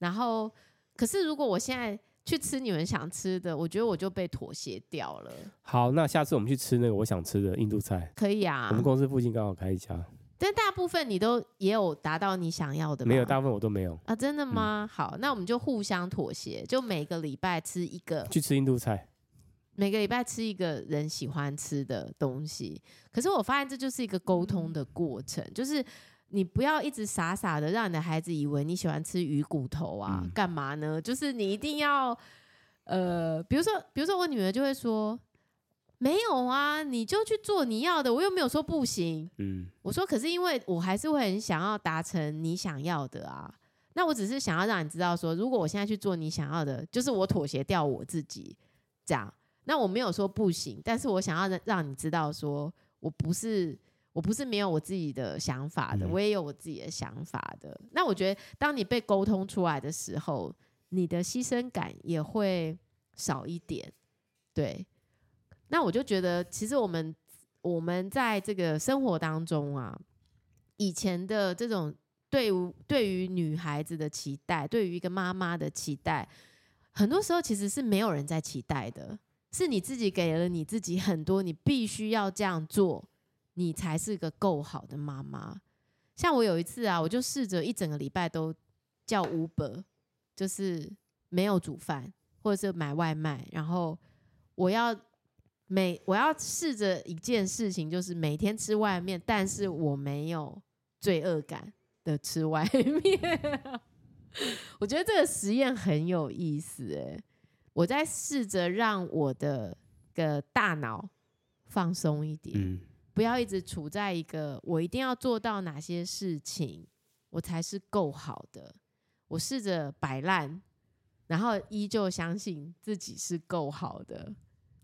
然后，可是如果我现在去吃你们想吃的，我觉得我就被妥协掉了。好，那下次我们去吃那个我想吃的印度菜，可以啊。我们公司附近刚好开一家。但大部分你都也有达到你想要的？没有，大部分我都没有啊。真的吗？嗯、好，那我们就互相妥协，就每个礼拜吃一个，去吃印度菜。每个礼拜吃一个人喜欢吃的东西。可是我发现这就是一个沟通的过程，嗯、就是你不要一直傻傻的让你的孩子以为你喜欢吃鱼骨头啊，嗯、干嘛呢？就是你一定要呃，比如说，比如说我女儿就会说。没有啊，你就去做你要的，我又没有说不行。嗯，我说可是因为我还是会很想要达成你想要的啊。那我只是想要让你知道说，如果我现在去做你想要的，就是我妥协掉我自己这样。那我没有说不行，但是我想要让让你知道说，我不是我不是没有我自己的想法的，我也有我自己的想法的。那我觉得当你被沟通出来的时候，你的牺牲感也会少一点，对。那我就觉得，其实我们我们在这个生活当中啊，以前的这种对对于女孩子的期待，对于一个妈妈的期待，很多时候其实是没有人在期待的，是你自己给了你自己很多，你必须要这样做，你才是个够好的妈妈。像我有一次啊，我就试着一整个礼拜都叫 Uber，就是没有煮饭，或者是买外卖，然后我要。每我要试着一件事情，就是每天吃外面，但是我没有罪恶感的吃外面。我觉得这个实验很有意思，哎，我在试着让我的个大脑放松一点，嗯，不要一直处在一个我一定要做到哪些事情，我才是够好的。我试着摆烂，然后依旧相信自己是够好的。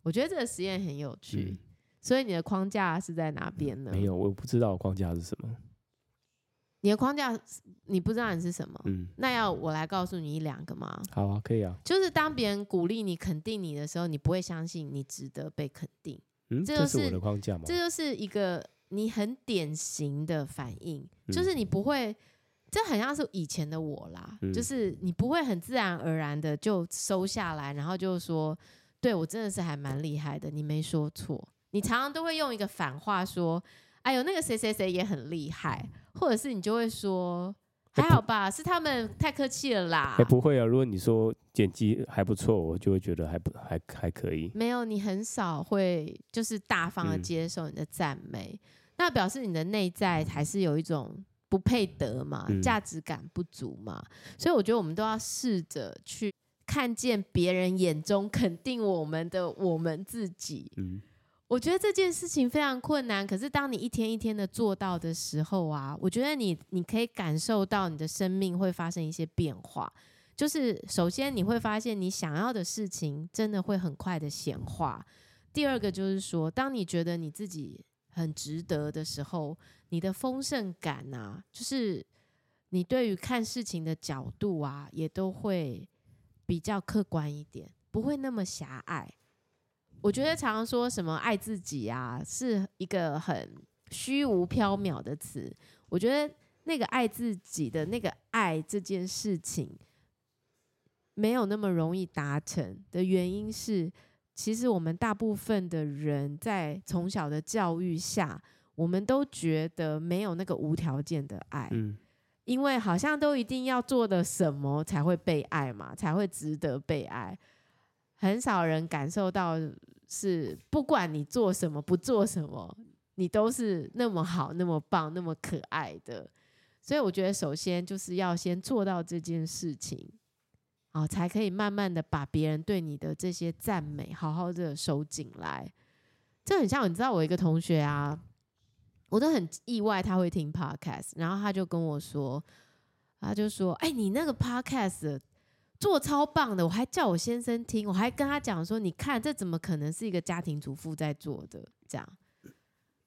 我觉得这个实验很有趣，嗯、所以你的框架是在哪边呢？没有，我不知道框架是什么。你的框架你不知道你是什么？嗯，那要我来告诉你一两个吗？好啊，可以啊。就是当别人鼓励你、肯定你的时候，你不会相信你值得被肯定。嗯，这就是我的框架吗？这就是一个你很典型的反应，就是你不会，这很像是以前的我啦，嗯、就是你不会很自然而然的就收下来，然后就说。对，我真的是还蛮厉害的，你没说错。你常常都会用一个反话说：“哎呦，那个谁谁谁也很厉害。”或者是你就会说：“还好吧，是他们太客气了啦。”也不会啊，如果你说剪辑还不错，我就会觉得还不还还可以。没有，你很少会就是大方的接受你的赞美，嗯、那表示你的内在还是有一种不配得嘛，嗯、价值感不足嘛。所以我觉得我们都要试着去。看见别人眼中肯定我们的我们自己，嗯，我觉得这件事情非常困难。可是当你一天一天的做到的时候啊，我觉得你你可以感受到你的生命会发生一些变化。就是首先你会发现你想要的事情真的会很快的显化。第二个就是说，当你觉得你自己很值得的时候，你的丰盛感啊，就是你对于看事情的角度啊，也都会。比较客观一点，不会那么狭隘。我觉得常常说什么爱自己啊，是一个很虚无缥缈的词。我觉得那个爱自己的那个爱这件事情，没有那么容易达成的原因是，其实我们大部分的人在从小的教育下，我们都觉得没有那个无条件的爱。嗯因为好像都一定要做的什么才会被爱嘛，才会值得被爱。很少人感受到是不管你做什么不做什么，你都是那么好、那么棒、那么可爱的。所以我觉得，首先就是要先做到这件事情，啊，才可以慢慢的把别人对你的这些赞美好好的收进来。这很像，你知道，我一个同学啊。我都很意外他会听 podcast，然后他就跟我说，他就说：“哎，你那个 podcast 做超棒的，我还叫我先生听，我还跟他讲说，你看这怎么可能是一个家庭主妇在做的这样？”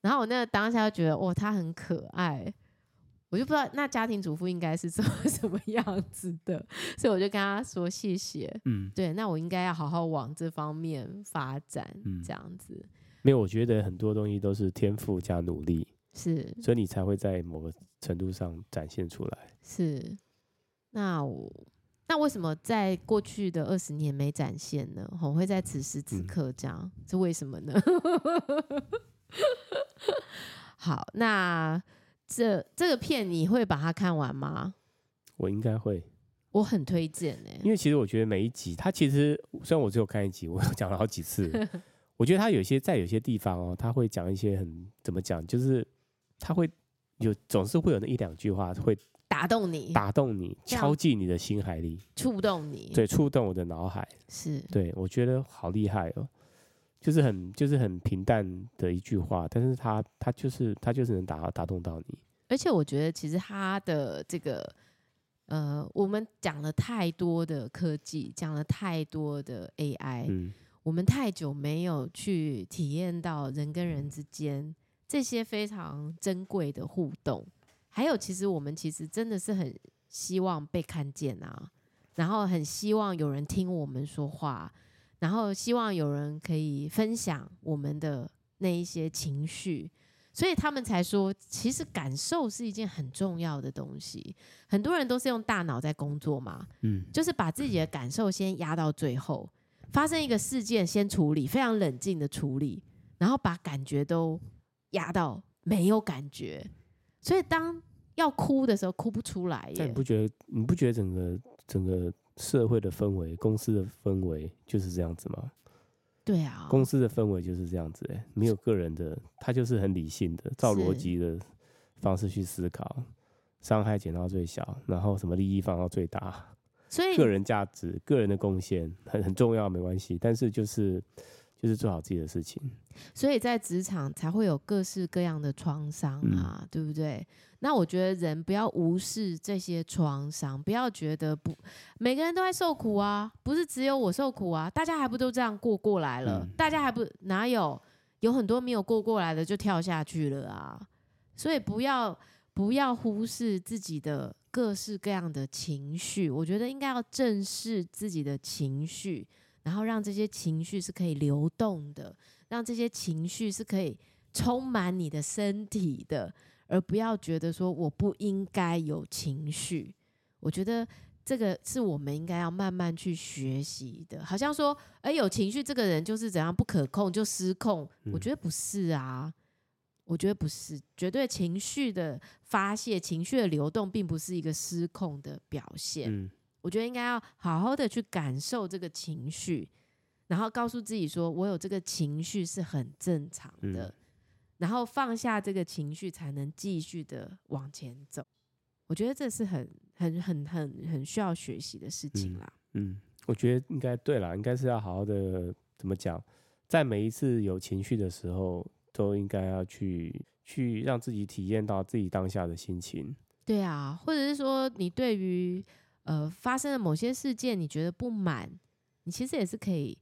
然后我那个当下就觉得，哇，他很可爱。我就不知道那家庭主妇应该是什么 什么样子的，所以我就跟他说谢谢。嗯，对，那我应该要好好往这方面发展，嗯，这样子。没有，我觉得很多东西都是天赋加努力，是，所以你才会在某个程度上展现出来。是，那我那为什么在过去的二十年没展现呢？我会在此时此刻这样，是、嗯、为什么呢？好，那。这这个片你会把它看完吗？我应该会，我很推荐哎、欸，因为其实我觉得每一集，它其实虽然我只有看一集，我讲了好几次，我觉得它有些在有些地方哦，他会讲一些很怎么讲，就是他会有总是会有那一两句话会打动你，打动你，敲进你的心海里，触动你，对，触动我的脑海，是。对我觉得好厉害哦。就是很就是很平淡的一句话，但是他他就是他就是能打打动到你。而且我觉得其实他的这个呃，我们讲了太多的科技，讲了太多的 AI，嗯，我们太久没有去体验到人跟人之间这些非常珍贵的互动。还有，其实我们其实真的是很希望被看见啊，然后很希望有人听我们说话。然后希望有人可以分享我们的那一些情绪，所以他们才说，其实感受是一件很重要的东西。很多人都是用大脑在工作嘛，嗯，就是把自己的感受先压到最后，发生一个事件先处理，非常冷静的处理，然后把感觉都压到没有感觉。所以当要哭的时候，哭不出来耶。但你不觉得？你不觉得整个整个？社会的氛围，公司的氛围就是这样子吗？对啊，公司的氛围就是这样子，欸，没有个人的，他就是很理性的，照逻辑的方式去思考，伤害减到最小，然后什么利益放到最大，所以个人价值、个人的贡献很很重要，没关系，但是就是就是做好自己的事情，所以在职场才会有各式各样的创伤啊，嗯，对不对？那我觉得人不要无视这些创伤，不要觉得不每个人都在受苦啊，不是只有我受苦啊，大家还不都这样过过来了？嗯、大家还不哪有有很多没有过过来的就跳下去了啊？所以不要不要忽视自己的各式各样的情绪，我觉得应该要正视自己的情绪，然后让这些情绪是可以流动的，让这些情绪是可以充满你的身体的。而不要觉得说我不应该有情绪，我觉得这个是我们应该要慢慢去学习的。好像说，哎，有情绪这个人就是怎样不可控就失控，我觉得不是啊，我觉得不是，绝对情绪的发泄、情绪的流动，并不是一个失控的表现。我觉得应该要好好的去感受这个情绪，然后告诉自己说，我有这个情绪是很正常的。然后放下这个情绪，才能继续的往前走。我觉得这是很、很、很、很、很需要学习的事情啦。嗯，嗯，我觉得应该对啦，应该是要好好的怎么讲，在每一次有情绪的时候，都应该要去去让自己体验到自己当下的心情。对啊，或者是说，你对于呃发生的某些事件，你觉得不满，你其实也是可以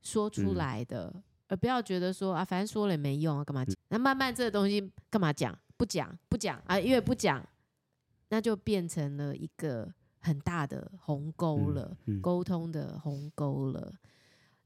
说出来的。嗯而不要觉得说啊，反正说了也没用啊，干嘛讲？那慢慢这个东西干嘛讲？不讲不讲啊，因为不讲，那就变成了一个很大的鸿沟了，沟通的鸿沟了。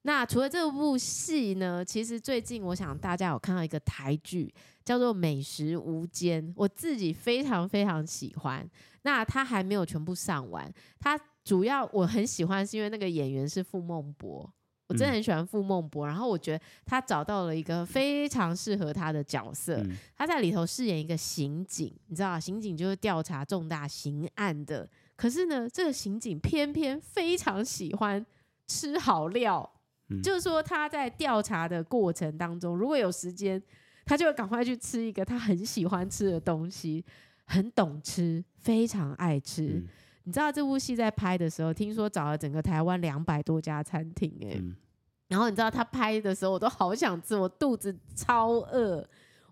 那除了这部戏呢，其实最近我想大家有看到一个台剧叫做《美食无间》，我自己非常非常喜欢。那它还没有全部上完，它主要我很喜欢是因为那个演员是傅孟博。我真的很喜欢傅孟柏，然后我觉得他找到了一个非常适合他的角色。嗯、他在里头饰演一个刑警，你知道啊，刑警就是调查重大刑案的。可是呢，这个刑警偏偏非常喜欢吃好料，嗯、就是说他在调查的过程当中，如果有时间，他就会赶快去吃一个他很喜欢吃的东西，很懂吃，非常爱吃。嗯你知道这部戏在拍的时候，听说找了整个台湾两百多家餐厅哎，嗯、然后你知道他拍的时候，我都好想吃，我肚子超饿。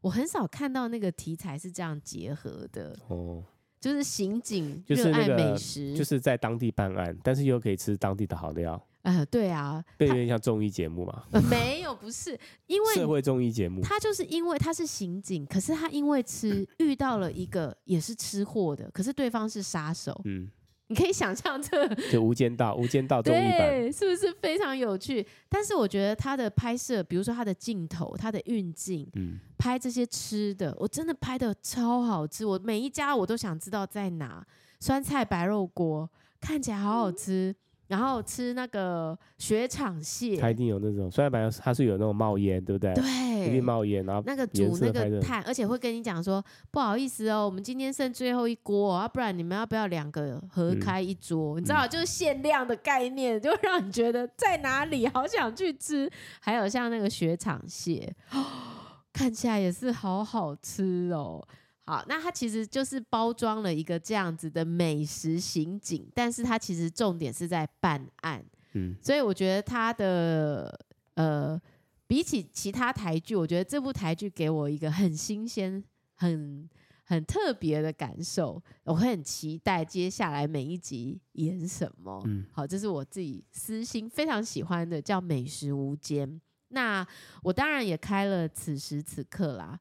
我很少看到那个题材是这样结合的哦，就是刑警热爱美食，就是在当地办案，但是又可以吃当地的好料。呃，对啊，对，有点像综艺节目嘛？呃，没有，不是，因为社会综艺节目，他就是因为他是刑警，可是他因为吃遇到了一个也是吃货的，可是对方是杀手，嗯。你可以想象这就《无间道》，《无间道》综艺版对，是不是非常有趣？但是我觉得他的拍摄，比如说他的镜头、他的运镜，嗯，拍这些吃的，我真的拍的超好吃。我每一家我都想知道在哪，酸菜白肉锅看起来好好吃。嗯然后吃那个雪场蟹，它一定有那种，虽然本来它是有那种冒烟，对不对？对，一定冒烟。然后那个煮那个炭，而且会跟你讲说，不好意思哦，我们今天剩最后一锅，啊，不然你们要不要两个合开一桌？嗯、你知道，就是限量的概念，就让你觉得在哪里好想去吃。还有像那个雪场蟹，哦，看起来也是好好吃哦。好，那它其实就是包装了一个这样子的美食刑警，但是它其实重点是在办案，嗯，所以我觉得它的呃，比起其他台剧，我觉得这部台剧给我一个很新鲜、很很特别的感受，我会很期待接下来每一集演什么。嗯，好，这是我自己私心非常喜欢的，叫《美食无间》。那我当然也开了此时此刻啦。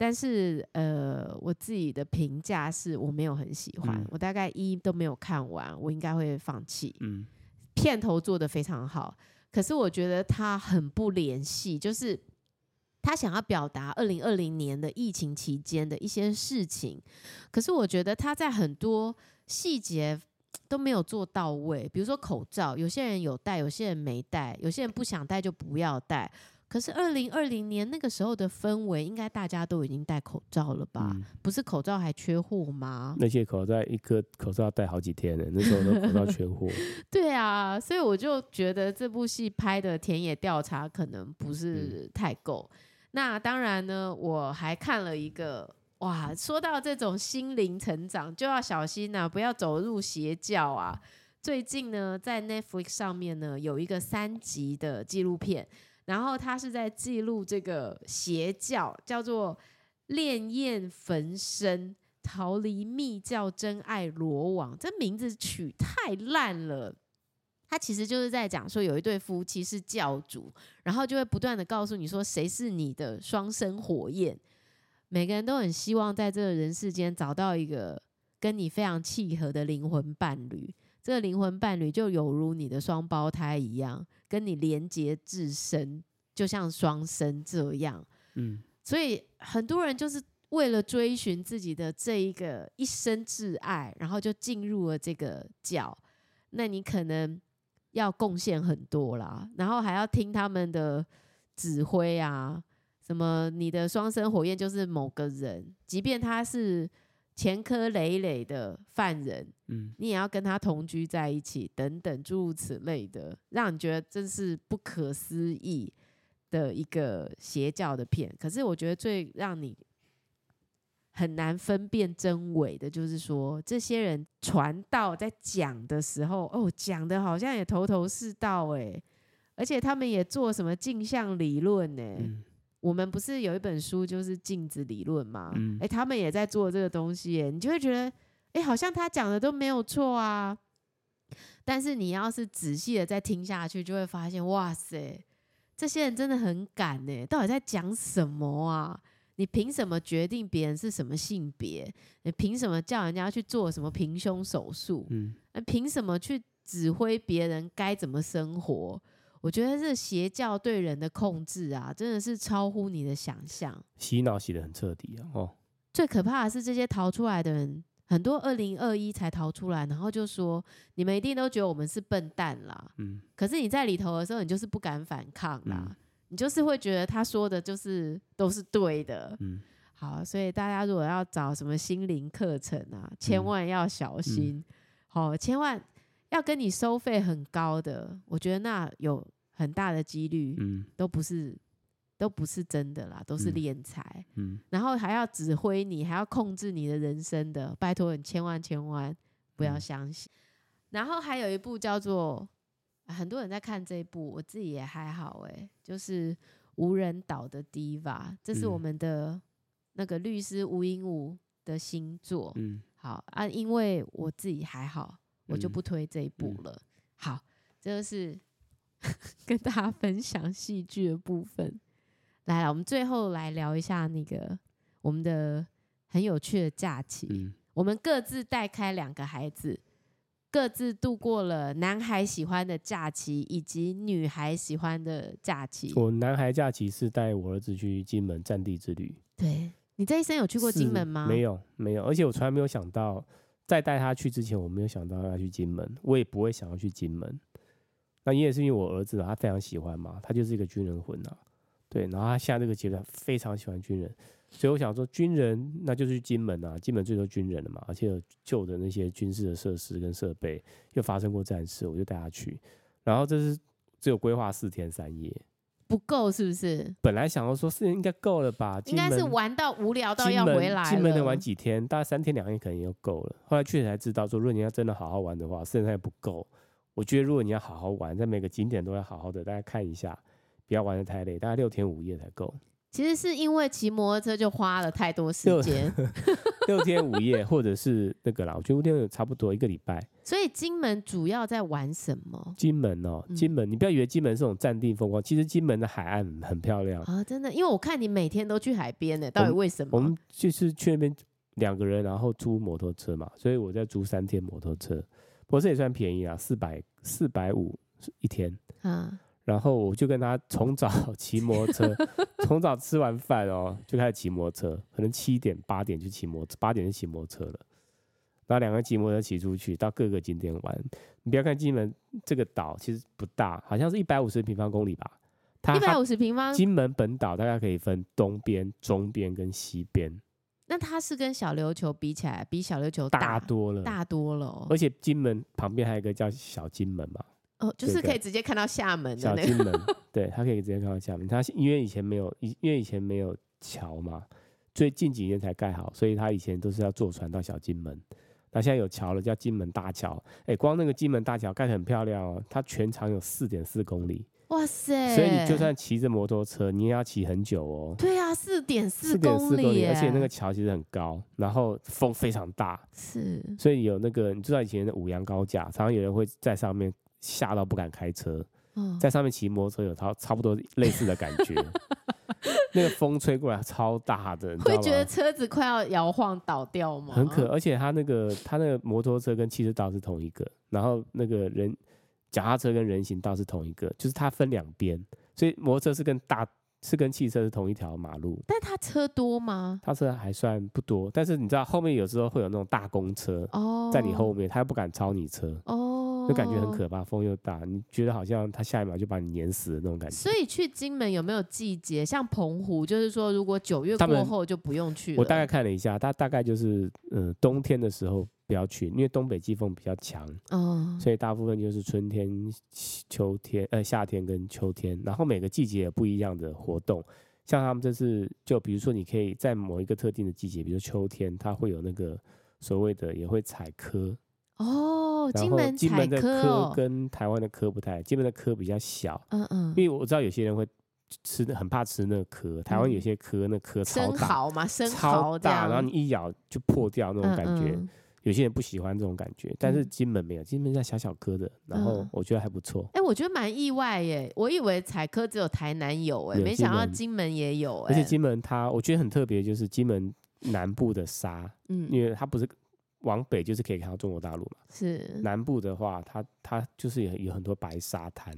但是，呃，我自己的评价是我没有很喜欢，嗯、我大概一都没有看完，我应该会放弃。嗯，片头做的非常好，可是我觉得他很不联系，就是他想要表达二零二零年的疫情期间的一些事情，可是我觉得他在很多细节都没有做到位，比如说口罩，有些人有戴，有些人没戴，有些人不想戴就不要戴。可是二零二零年那个时候的氛围，应该大家都已经戴口罩了吧？嗯、不是口罩还缺货吗？那些口罩一个口罩要戴好几天呢，那时候都口罩缺货。对啊，所以我就觉得这部戏拍的田野调查可能不是太够。嗯、那当然呢，我还看了一个哇，说到这种心灵成长，就要小心呐、啊，不要走入邪教啊。最近呢，在 Netflix 上面呢，有一个三集的纪录片。然后他是在记录这个邪教，叫做“烈焰焚身，逃离密教真爱罗网”。这名字取太烂了。他其实就是在讲说，有一对夫妻是教主，然后就会不断的告诉你说，谁是你的双生火焰。每个人都很希望在这个人世间找到一个跟你非常契合的灵魂伴侣。这个灵魂伴侣就犹如你的双胞胎一样。跟你连结至深，就像双生这样。嗯，所以很多人就是为了追寻自己的这一个一生挚爱，然后就进入了这个教。那你可能要贡献很多啦，然后还要听他们的指挥啊，什么你的双生火焰就是某个人，即便他是。前科累累的犯人，嗯，你也要跟他同居在一起，等等诸如此类的，让你觉得真是不可思议的一个邪教的片。可是我觉得最让你很难分辨真伪的，就是说这些人传道在讲的时候，哦，讲的好像也头头是道哎，而且他们也做什么镜像理论呢？嗯我们不是有一本书就是镜子理论吗？嗯，哎，他们也在做这个东西耶，你就会觉得，哎，好像他讲的都没有错啊。但是你要是仔细的再听下去，就会发现，哇塞，这些人真的很敢呢。到底在讲什么啊？你凭什么决定别人是什么性别？你凭什么叫人家去做什么平胸手术？嗯，凭什么去指挥别人该怎么生活？我觉得这邪教对人的控制啊，真的是超乎你的想象。洗脑洗的很彻底啊！哦，最可怕的是这些逃出来的人，很多二零二一才逃出来，然后就说你们一定都觉得我们是笨蛋啦。嗯。可是你在里头的时候，你就是不敢反抗啦，嗯、你就是会觉得他说的就是都是对的。嗯。好，所以大家如果要找什么心灵课程啊，千万要小心。嗯嗯、好，千万。要跟你收费很高的，我觉得那有很大的几率，嗯，都不是，都不是真的啦，都是敛财，嗯，然后还要指挥你，还要控制你的人生的，拜托你千万千万不要相信。嗯、然后还有一部叫做，很多人在看这一部，我自己也还好哎、欸，就是无人岛的 Diva，这是我们的那个律师吴英武的新作，嗯，好啊，因为我自己还好。我就不推这一部了。好，这个是 跟大家分享戏剧的部分。来了，我们最后来聊一下那个我们的很有趣的假期。嗯、我们各自带开两个孩子，各自度过了男孩喜欢的假期以及女孩喜欢的假期。我男孩假期是带我儿子去金门战地之旅。对，你这一生有去过金门吗？没有，没有。而且我从来没有想到，在带他去之前，我没有想到要去金门，我也不会想要去金门。那也是因为我儿子他非常喜欢嘛，他就是一个军人魂啊。对，然后他现在这个阶段非常喜欢军人，所以我想说，军人那就是去金门啊，金门最多军人了嘛，而且有旧的那些军事的设施跟设备，又发生过战事，我就带他去。然后这是只有规划四天三夜，不够是不是？本来想要说四天应该够了吧，应该是玩到无聊到要回来了。金门能玩几天？大概三天两夜可能就够了。后来去才知道说，如果你要真的好好玩的话，四天三夜不够。我觉得如果你要好好玩，在每个景点都要好好的大家看一下。不要玩得太累，大概六天五夜才够。其实是因为骑摩托车就花了太多时间，六天五夜或者是那个啦，我觉得五天差不多一个礼拜。所以金门主要在玩什么？金门哦，金门，嗯、你不要以为金门是种暂定风光，其实金门的海岸很漂亮啊，真的。因为我看你每天都去海边呢，到底为什么？我们，我们就是去那边两个人，然后租摩托车嘛，所以我在租三天摩托车，不过这也算便宜啊，四百四百五一天啊。然后我就跟他从早 骑摩托车，从早吃完饭哦，就开始骑摩托车，可能七点八点就骑摩托，八点就骑摩托车了。然后两个人骑摩托车骑出去，到各个景点玩。你不要看金门这个岛其实不大，好像是一百五十平方公里吧？一百五十平方。金门本岛大概可以分东边、中边跟西边。那它是跟小琉球比起来，比小琉球大，大多了，大多了哦。而且金门旁边还有一个叫小金门嘛。哦，就是可以直接看到厦门的小金门，对，他可以直接看到厦门。他因为以前没有，因为以前没有桥嘛，最近几年才盖好，所以他以前都是要坐船到小金门。那现在有桥了，叫金门大桥。哎，光那个金门大桥盖得很漂亮哦，它全长有四点四公里。哇塞！所以你就算骑着摩托车，你也要骑很久哦。对啊，四点四公里，而且那个桥其实很高，然后风非常大。是。所以有那个，你知道以前的五羊高架，常常有人会在上面。吓到不敢开车，在上面骑摩托车有差差不多类似的感觉，那个风吹过来超大的？会觉得车子快要摇晃倒掉吗？很可，而且他那个他那个摩托车跟汽车道是同一个，然后那个人脚踏车跟人行道是同一个，就是它分两边，所以摩托车是跟大是跟汽车是同一条马路。但他车多吗？他车还算不多，但是你知道后面有时候会有那种大公车哦在你后面，他又不敢超你车哦。就感觉很可怕，风又大，你觉得好像它下一秒就把你碾死的那种感觉。所以去金门有没有季节？像澎湖，就是说如果九月过后就不用去了。我大概看了一下，它大概就是嗯冬天的时候不要去，因为东北季风比较强，哦，所以大部分就是春天、秋天呃夏天跟秋天，然后每个季节有不一样的活动。像他们这次就比如说你可以在某一个特定的季节，比如秋天，它会有那个所谓的也会采蚵哦。金门金门的科跟台湾的科不太，金门的科比较小，嗯嗯，因为我知道有些人会吃，很怕吃那个蚵。台湾有些壳那壳超大，生蚝嘛，生蚝超大，然后你一咬就破掉那种感觉。有些人不喜欢这种感觉，但是金门没有，金门像小小颗的，然后我觉得还不错。哎，我觉得蛮意外耶，我以为彩科只有台南有，哎，没想到金门也有哎。而且金门它我觉得很特别，就是金门南部的沙，嗯，因为它不是。往北就是可以看到中国大陆嘛，是南部的话，它它就是有有很多白沙滩，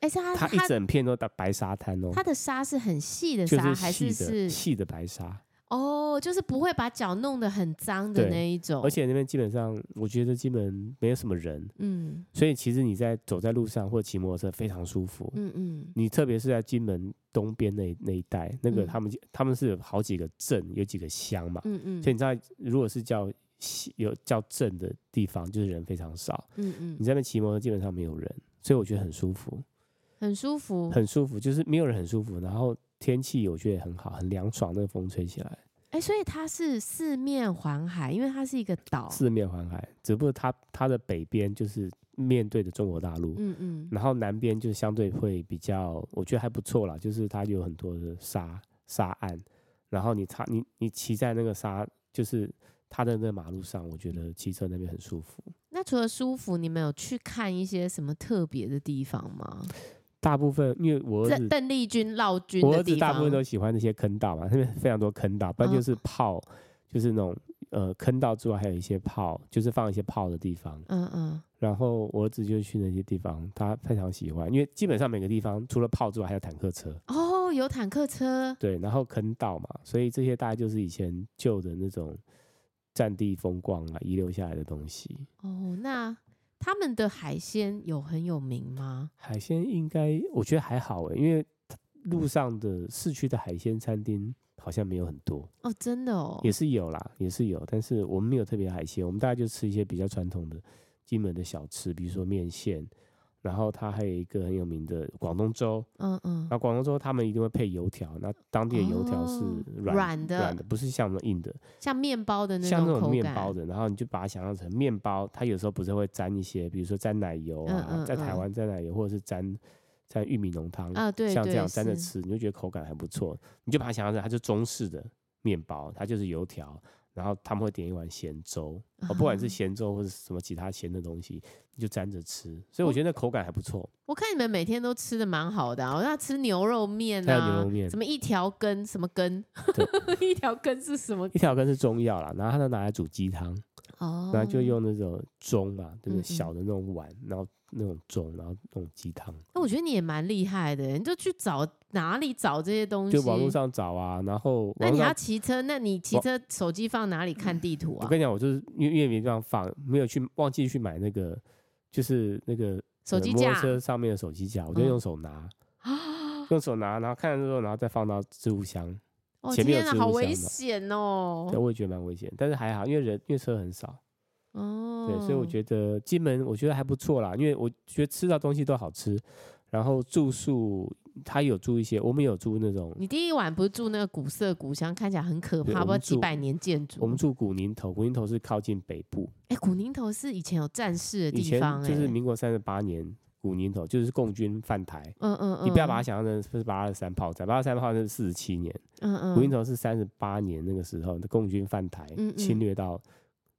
哎、欸，它它一整片都白沙滩哦，它的沙是很细的沙，还是是细的白沙？哦，就是不会把脚弄得很脏的那一种。而且那边基本上，我觉得基本没有什么人，嗯，所以其实你在走在路上或骑摩托车非常舒服，嗯嗯。你特别是在金门东边那那一带，那个他们、嗯、他们是有好几个镇，有几个乡嘛，嗯嗯。所以你知道，如果是叫有较正的地方，就是人非常少。嗯嗯，你在那边骑摩托基本上没有人，所以我觉得很舒服，很舒服，很舒服，就是没有人很舒服。然后天气我觉得很好，很凉爽，那个风吹起来。哎、欸，所以它是四面环海，因为它是一个岛。四面环海，只不过它它的北边就是面对着中国大陆。嗯嗯，然后南边就相对会比较，我觉得还不错啦，就是它有很多的沙沙岸，然后你擦你你骑在那个沙就是。他的那马路上，我觉得骑车那边很舒服。那除了舒服，你们有去看一些什么特别的地方吗？大部分因为我儿子邓丽君绕军，我儿子大部分都喜欢那些坑道嘛，那边非常多坑道，不然就是炮，哦、就是那种呃坑道之外还有一些炮，就是放一些炮的地方。嗯嗯。然后我儿子就去那些地方，他非常喜欢，因为基本上每个地方除了炮之外还有坦克车。哦，有坦克车。对，然后坑道嘛，所以这些大概就是以前旧的那种战地风光啊，遗留下来的东西。哦，那。他们的海鲜有很有名吗？海鲜应该我觉得还好诶，因为路上的市区的海鲜餐厅好像没有很多哦，真的哦，也是有啦，也是有，但是我们没有特别海鲜，我们大概就吃一些比较传统的金门的小吃，比如说面线。然后它还有一个很有名的广东粥，嗯嗯，那广东粥他们一定会配油条，那当地的油条是软软的，软的，不是像我们硬的，像面包的那种，像那种面包的，然后你就把它想象成面包，它有时候不是会沾一些，比如说沾奶油啊，在台湾沾奶油，或者是沾沾玉米浓汤啊，对，像这样沾着吃，你就觉得口感还不错，你就把它想象成它是中式的面包，它就是油条。然后他们会点一碗咸粥，哦，不管是咸粥或者什么其他咸的东西，你就沾着吃。所以我觉得那口感还不错。我看你们每天都吃的蛮好的，啊，我要吃牛肉面啊，牛肉面，什么一条根，什么根，一条根是什么？一条根是中药啦，然后他就拿来煮鸡汤，哦，然后就用那种盅嘛，就是小的那种碗，然后。那种粥，然后那种鸡汤。那我觉得你也蛮厉害的，你就去找哪里找这些东西？就网络上找啊，然后。那你要骑车？那你骑车手机放哪里看地图啊？我跟你讲，我就是因为因为没地方放，没有去忘记去买那个，就是那个手机架，车上面的手机架，我就用手拿，哦、用手拿，然后看了之后，然后再放到置物箱。哦、前面有天哪，好危险哦！对，我也觉得蛮危险，但是还好，因为人因为车很少。哦，对，所以我觉得金门我觉得还不错啦，因为我觉得吃到东西都好吃，然后住宿他有住一些，我们有住那种。你第一晚不是住那个古色古香，看起来很可怕，不知道几百年建筑。我们住古宁头，古宁头是靠近北部。哎，古宁头是以前有战事的地方，就是民国三十八年，古宁头就是共军犯台。嗯嗯嗯，你不要把它想象成是八二三炮战，八二三炮战是四十七年。嗯嗯，古宁头是三十八年那个时候的共军犯台，侵略到。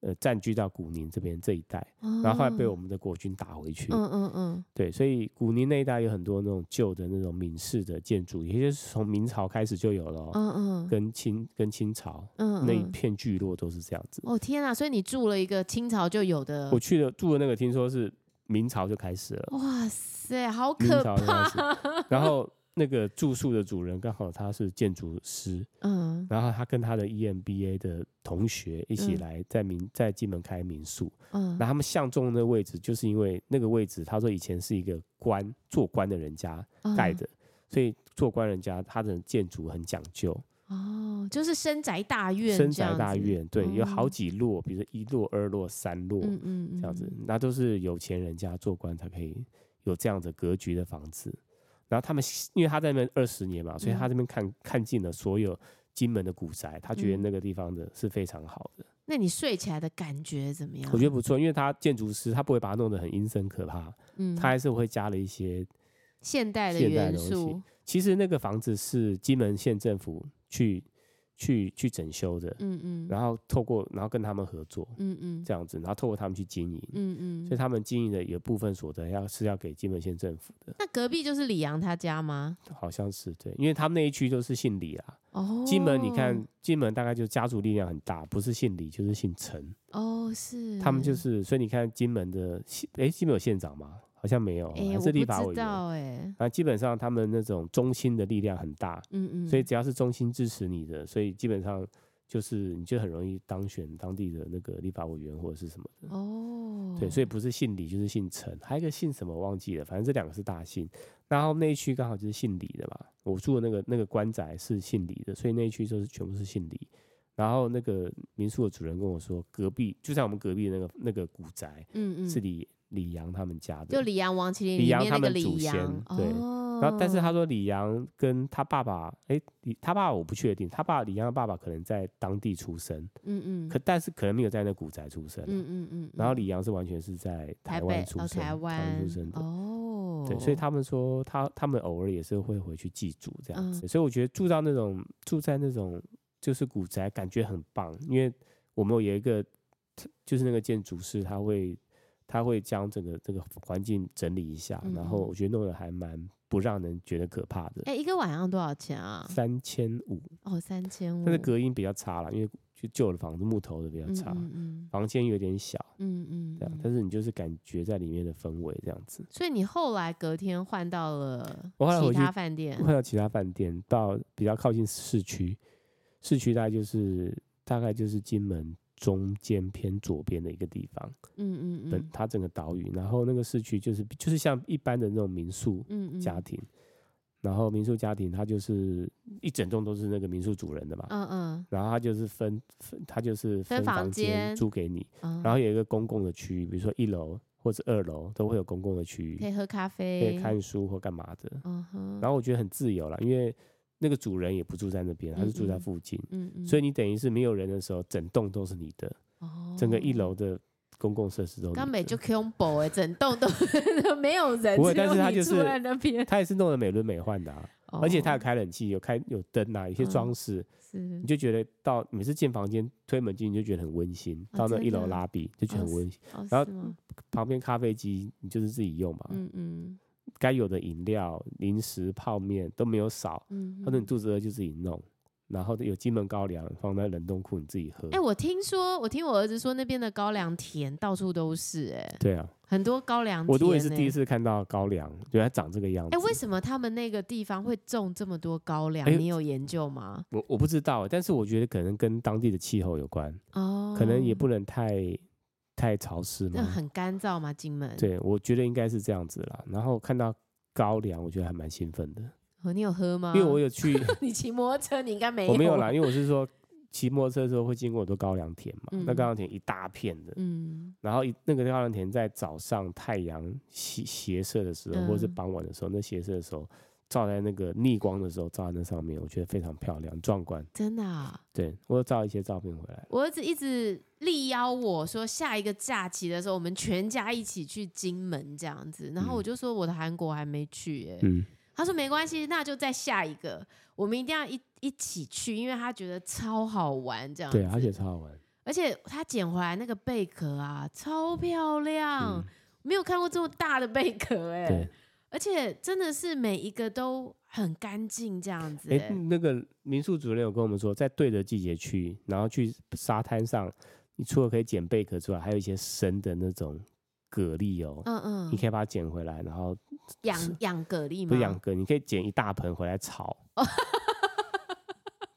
呃，占据到古宁这边这一带，哦，然后后来被我们的国军打回去。嗯嗯嗯，对，所以古宁那一带有很多那种旧的那种闽式的建筑，也就是从明朝开始就有了。嗯嗯，跟清跟清朝，嗯，那一片聚落都是这样子。哦天啊，所以你住了一个清朝就有的？我去的住的那个，听说是明朝就开始了。哇塞，好可怕！然后。那个住宿的主人刚好他是建筑师，嗯，然后他跟他的 EMBA 的同学一起来在民在金门开民宿，嗯，那他们相中的那个位置，就是因为那个位置，他说以前是一个官做官的人家盖的，所以做官人家他的建筑很讲究，哦，就是深宅大院，深宅大院，对，有好几落，比如说一落、二落、三落，嗯嗯，这样子，那都是有钱人家做官才可以有这样的格局的房子。然后他们，因为他在那边二十年嘛，所以他这边看、嗯、看尽了所有金门的古宅，他觉得那个地方的是非常好的。那你睡起来的感觉怎么样？我觉得不错，因为他建筑师，他不会把它弄得很阴森可怕，嗯，他还是会加了一些现代的元素。其实那个房子是金门县政府去。去去整修的，嗯嗯，然后透过然后跟他们合作，嗯嗯，这样子，然后透过他们去经营，嗯嗯，所以他们经营的有部分所得要是要给金门县政府的。那隔壁就是李阳他家吗？好像是对，因为他们那一区都是姓李啊。哦，金门你看，金门大概就家族力量很大，不是姓李就是姓陈。哦，是。他们就是，所以你看金门的县，哎，金门有县长吗？好像没有，还是立法委员。哎，啊，基本上他们那种中心的力量很大，嗯嗯，所以只要是中心支持你的，所以基本上就是你就很容易当选当地的那个立法委员或者是什么的。哦，对，所以不是姓李就是姓陈，还有一个姓什么忘记了，反正这两个是大姓。然后那一区刚好就是姓李的嘛，我住的那个那个官宅是姓李的，所以那一区就是全部是姓李。然后那个民宿的主人跟我说，隔壁就在我们隔壁的那个那个古宅，嗯嗯，是李。李阳他们家的，就李阳王麒麟李阳。他们祖先，对。哦、然后，但是他说李阳跟他爸爸，哎，李他爸爸我不确定，他爸李阳的爸爸可能在当地出生，嗯嗯，可但是可能没有在那古宅出生，嗯嗯嗯。然后李阳是完全是在台湾出生，台湾出生的，哦，对，所以他们说他他们偶尔也是会回去祭祖这样子，嗯、所以我觉得住到那种住在那种就是古宅，感觉很棒，因为我们有一个就是那个建筑师他会。他会将整个这个环境整理一下，然后我觉得弄得还蛮不让人觉得可怕的。哎、欸，一个晚上多少钱啊？三千五。哦，三千五。但是隔音比较差了，因为就旧的房子木头的比较差，嗯嗯嗯房间有点小，嗯嗯，这样。但是你就是感觉在里面的氛围这样子。所以你后来隔天换到了其他饭店，换到其他饭店，到比较靠近市区，市区大概就是大概就是金门。中间偏左边的一个地方，嗯嗯嗯，它整个岛屿，然后那个市区就是就是像一般的那种民宿家庭，嗯嗯，然后民宿家庭它就是一整栋都是那个民宿主人的嘛，嗯嗯，然后它就是分分，它就是分房间租给你，然后有一个公共的区域，比如说一楼或者二楼都会有公共的区域，可以喝咖啡，可以看书或干嘛的，嗯哼，然后我觉得很自由了，因为。那个主人也不住在那边，他是住在附近，嗯嗯，所以你等于是没有人的时候，整栋都是你的，哦，整个一楼的公共设施都。刚美就 combo 哎，整栋都 没有人，不会，但是他就是他也是弄得美轮美奂的啊，而且他有开冷气，有开有灯啊，有些装饰，是，你就觉得到每次进房间推门进，你就觉得很温馨，到那一楼拉比就觉得很温馨，然后旁边咖啡机你就是自己用嘛，嗯嗯。该有的饮料、零食、泡面都没有少，嗯，或者你肚子饿就自己弄，然后有金门高粱放在冷冻库，你自己喝。哎、欸，我听说，我听我儿子说那边的高粱田到处都是、欸，哎，对啊，很多高粱田、欸。我也是第一次看到高粱，原来长这个样子。哎、欸，为什么他们那个地方会种这么多高粱？欸、你有研究吗？我我不知道，但是我觉得可能跟当地的气候有关，哦，可能也不能太。太潮湿吗？那很干燥吗？金门？对，我觉得应该是这样子啦。然后看到高粱，我觉得还蛮兴奋的。哦，你有喝吗？因为我有去。你骑摩托车，你应该没有。我没有啦，因为我是说骑摩托车的时候会经过很多高粱田嘛。嗯、那高粱田一大片的，嗯。然后一那个高粱田在早上太阳斜斜射的时候，嗯、或者是傍晚的时候，那斜射的时候。照在那个逆光的时候，照在那上面，我觉得非常漂亮、壮观。真的啊？对，我有照一些照片回来。我儿子一直力邀我说，下一个假期的时候，我们全家一起去金门这样子。然后我就说，我的韩国还没去耶。嗯。他说没关系，那就再下一个，我们一定要一一起去，因为他觉得超好玩这样子。对，而且超好玩。而且他捡回来那个贝壳啊，超漂亮，嗯、没有看过这么大的贝壳哎。对。而且真的是每一个都很干净，这样子、欸。哎、欸，那个民宿主任有跟我们说，在对的季节去，然后去沙滩上，你除了可以捡贝壳之外，还有一些生的那种蛤蜊哦。嗯嗯。你可以把它捡回来，然后养养蛤蜊吗？不养蛤，你可以捡一大盆回来炒。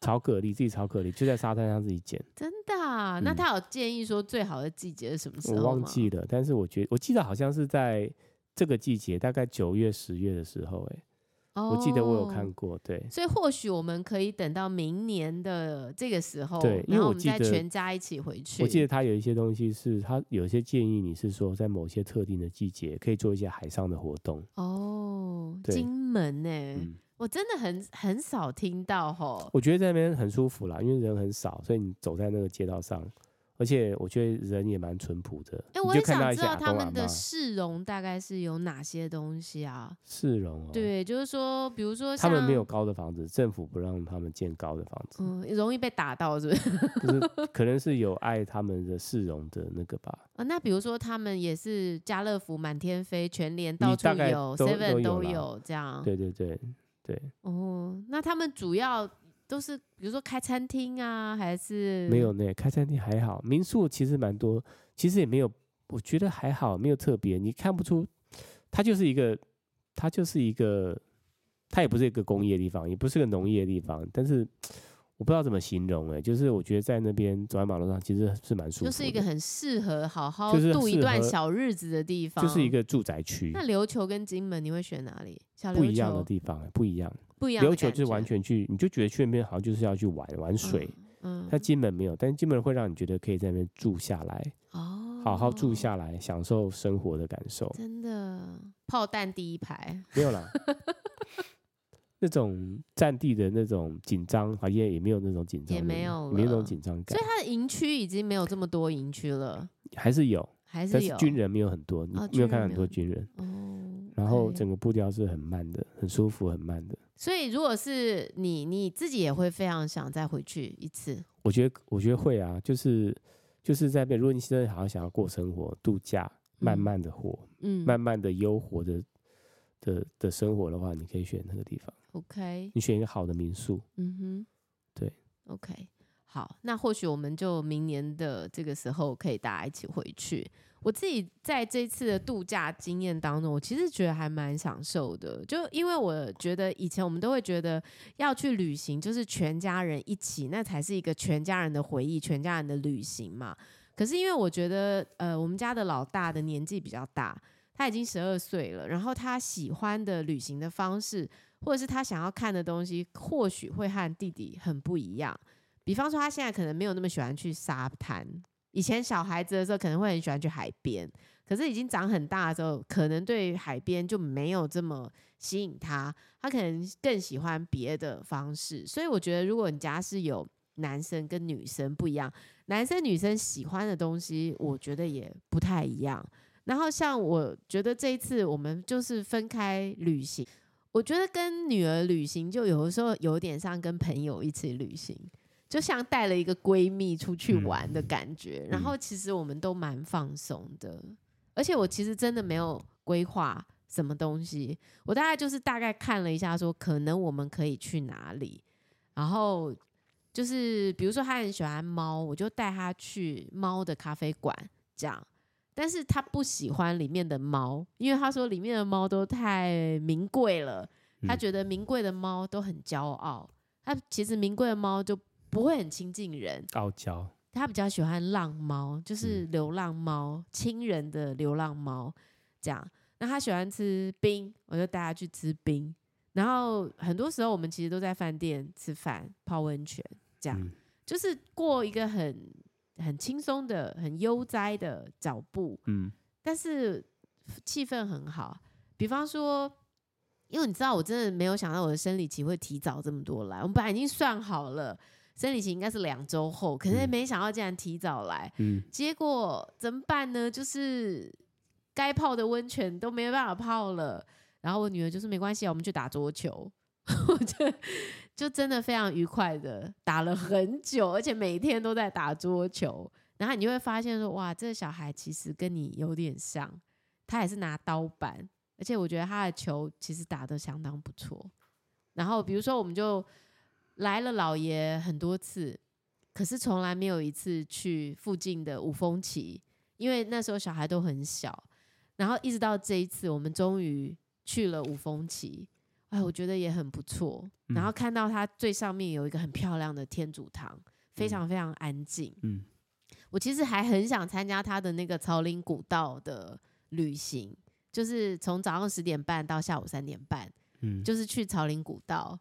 炒蛤蜊，自己炒蛤蜊，就在沙滩上自己捡。真的、啊？那他有建议说最好的季节是什么时候？我忘记了，但是我觉得我记得好像是在。这个季节大概九月、十月的时候，哎，我记得我有看过，对。所以或许我们可以等到明年的这个时候，对，然后我们再全家一起回去。我记得他有一些东西是，他有一些建议，你是说在某些特定的季节可以做一些海上的活动。哦，金门呢？嗯，我真的很很少听到吼。我觉得在那边很舒服啦，因为人很少，所以你走在那个街道上。而且我觉得人也蛮淳朴的。哎、欸，我也想知道他们的市容大概是有哪些东西啊？市容哦，对，就是说，比如说他们没有高的房子，政府不让他们建高的房子，嗯，容易被打到，是不是？就是可能是有爱他们的市容的那个吧。啊，那比如说他们也是家乐福满天飞，全联到处有，seven 都，都有这样。对对对对。哦，那他们主要。都是比如说开餐厅啊，还是没有呢？开餐厅还好，民宿其实蛮多，其实也没有，我觉得还好，没有特别，你看不出，它就是一个，它就是一个，它也不是一个工业地方，也不是个农业地方，但是我不知道怎么形容哎，就是我觉得在那边走在马路上，其实是蛮舒服，就是一个很适合好好度一段小日子的地方，就是一个住宅区。那琉球跟金门，你会选哪里？小琉球？不一样的地方，不一样。不一样，琉球就是完全去，你就觉得去那边好像就是要去玩玩水。嗯，它金门没有，但是金门会让你觉得可以在那边住下来，哦，好好住下来，享受生活的感受。真的，炮弹第一排 没有啦，那种战地的那种紧张，好像也没有那种紧张，也没有，没有那种紧张感。所以它的营区已经没有这么多营区了，还是有，还是有，军人没有很多，你没有看到很多军人。哦，然后整个步调是很慢的，很舒服，很慢的。所以，如果是你，你自己也会非常想再回去一次。我觉得，我觉得会啊，就是就是在那边。如果你现在好像想要过生活、度假，慢慢的活，嗯，慢慢的悠活的的的生活的话，你可以选那个地方。OK，你选一个好的民宿。嗯哼，对。OK，好，那或许我们就明年的这个时候可以大家一起回去。我自己在这次的度假经验当中，我其实觉得还蛮享受的。就因为我觉得以前我们都会觉得要去旅行，就是全家人一起，那才是一个全家人的回忆，全家人的旅行嘛。可是因为我觉得，呃，我们家的老大的年纪比较大，他已经十二岁了，然后他喜欢的旅行的方式，或者是他想要看的东西，或许会和弟弟很不一样。比方说，他现在可能没有那么喜欢去沙滩。以前小孩子的时候可能会很喜欢去海边，可是已经长很大的时候，可能对海边就没有这么吸引他，他可能更喜欢别的方式。所以我觉得，如果你家是有男生跟女生不一样，男生女生喜欢的东西，我觉得也不太一样。然后像我觉得这一次我们就是分开旅行，我觉得跟女儿旅行就有的时候有点像跟朋友一起旅行。就像带了一个闺蜜出去玩的感觉，嗯、然后其实我们都蛮放松的，而且我其实真的没有规划什么东西，我大概就是大概看了一下，说可能我们可以去哪里，然后就是比如说他很喜欢猫，我就带他去猫的咖啡馆这样，但是他不喜欢里面的猫，因为他说里面的猫都太名贵了，他觉得名贵的猫都很骄傲，他其实名贵的猫就。不会很亲近人，傲娇。他比较喜欢浪猫，就是流浪猫，亲、嗯、人的流浪猫。这样，那他喜欢吃冰，我就带他去吃冰。然后很多时候我们其实都在饭店吃饭、泡温泉，这样、嗯、就是过一个很很轻松的、很悠哉的脚步。嗯，但是气氛很好。比方说，因为你知道，我真的没有想到我的生理期会提早这么多来。我们本来已经算好了。生理期应该是两周后，可是没想到竟然提早来，嗯、结果怎么办呢？就是该泡的温泉都没办法泡了。然后我女儿就是没关系，我们去打桌球，我就就真的非常愉快的打了很久，而且每天都在打桌球。然后你就会发现说，哇，这个小孩其实跟你有点像，他也是拿刀板，而且我觉得他的球其实打得相当不错。然后比如说，我们就。来了老爷很多次，可是从来没有一次去附近的五峰旗，因为那时候小孩都很小。然后一直到这一次，我们终于去了五峰旗，哎，我觉得也很不错。然后看到它最上面有一个很漂亮的天主堂，非常非常安静。嗯，我其实还很想参加他的那个草林古道的旅行，就是从早上十点半到下午三点半，嗯，就是去草林古道。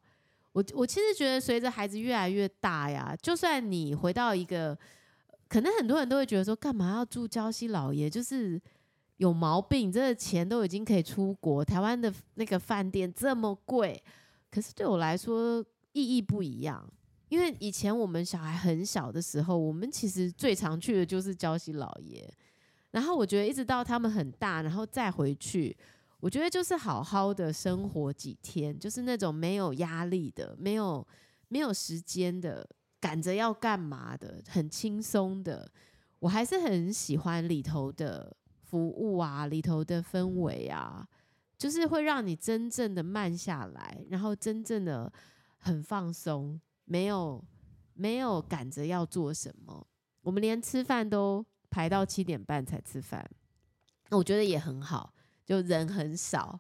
我我其实觉得，随着孩子越来越大呀，就算你回到一个，可能很多人都会觉得说，干嘛要住礁溪老爷？就是有毛病，这个钱都已经可以出国。台湾的那个饭店这么贵，可是对我来说意义不一样。因为以前我们小孩很小的时候，我们其实最常去的就是礁溪老爷。然后我觉得一直到他们很大，然后再回去。我觉得就是好好的生活几天，就是那种没有压力的、没有没有时间的、赶着要干嘛的、很轻松的。我还是很喜欢里头的服务啊，里头的氛围啊，就是会让你真正的慢下来，然后真正的很放松，没有没有赶着要做什么。我们连吃饭都排到七点半才吃饭，那我觉得也很好。就人很少，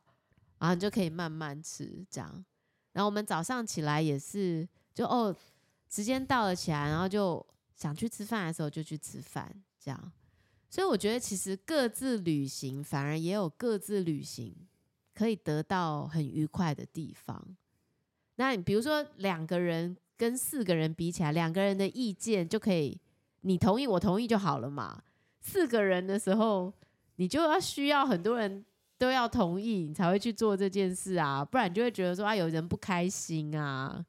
然后你就可以慢慢吃这样。然后我们早上起来也是，就哦，时间到了起来，然后就想去吃饭的时候就去吃饭这样。所以我觉得其实各自旅行反而也有各自旅行可以得到很愉快的地方。那你比如说两个人跟四个人比起来，两个人的意见就可以你同意我同意就好了嘛。四个人的时候，你就要需要很多人。都要同意你才会去做这件事啊，不然你就会觉得说啊，有人不开心啊，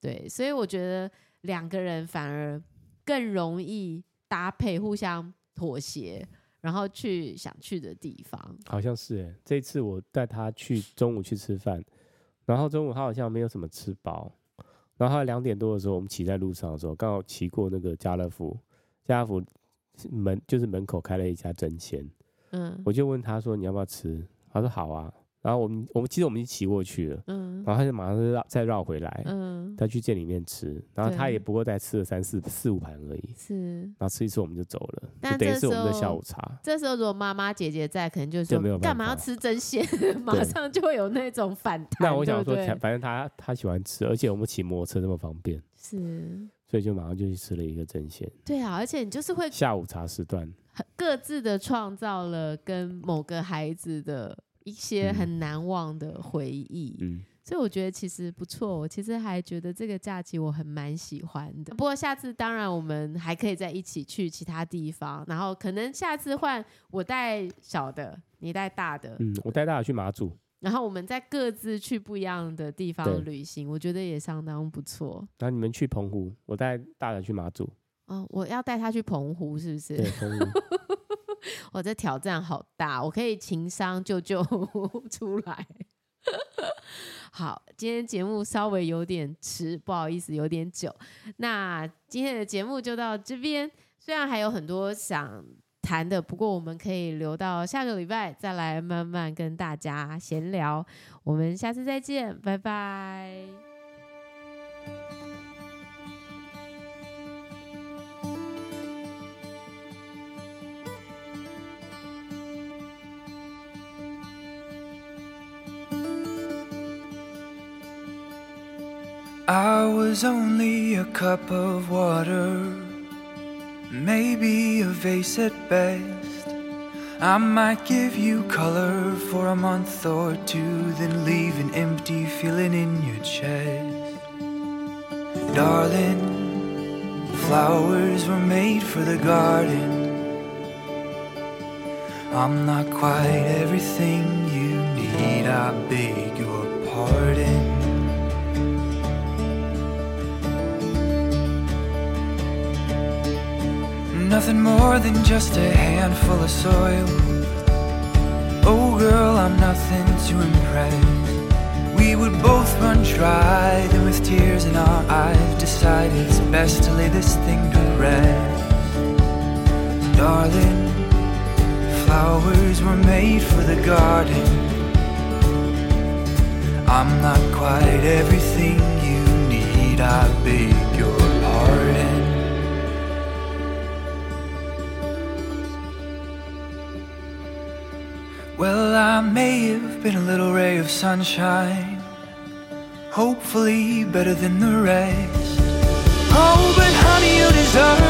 对，所以我觉得两个人反而更容易搭配，互相妥协，然后去想去的地方。好像是哎，这次我带他去中午去吃饭，然后中午他好像没有什么吃饱，然后两点多的时候，我们骑在路上的时候，刚好骑过那个家乐福，家乐福门就是门口开了一家争鲜。嗯，我就问他说，你要不要吃？他说好啊。然后我们我们其实我们已经骑过去了，嗯，然后他就马上就绕再绕回来，嗯，再去店里面吃，然后他也不过再吃了三四四五盘而已，是，然后吃一次我们就走了，就等于是我们的下午茶。这时候如果妈妈姐姐在，可能就说就没有干嘛要吃针线，马上就会有那种反 弹。那我想说，反正他他喜欢吃，而且我们骑摩托车那么方便，是，所以就马上就去吃了一个针线。对啊，而且你就是会下午茶时段，各自的创造了跟某个孩子的。一些很难忘的回忆，嗯，所以我觉得其实不错。我其实还觉得这个假期我很蛮喜欢的。不过下次当然我们还可以再一起去其他地方，然后可能下次换我带小的，你带大的，嗯，我带大的去马祖，然后我们再各自去不一样的地方旅行，我觉得也相当不错。然后你们去澎湖，我带大的去马祖。哦，我要带他去澎湖，是不是？对，澎湖。我这挑战好大，我可以情商救救 出来。好，今天节目稍微有点迟，不好意思，有点久。那今天的节目就到这边，虽然还有很多想谈的，不过我们可以留到下个礼拜再来慢慢跟大家闲聊。我们下次再见，拜拜。I was only a cup of water, maybe a vase at best. I might give you color for a month or two, then leave an empty feeling in your chest. Darling, flowers were made for the garden. I'm not quite everything you need, I beg your pardon. Nothing more than just a handful of soil. Oh, girl, I'm nothing to impress. We would both run dry, then with tears in our eyes, decide it's best to lay this thing to rest. Darling, flowers were made for the garden. I'm not quite everything you need, I beg been a little ray of sunshine, hopefully better than the rest. Oh, but honey, you deserve.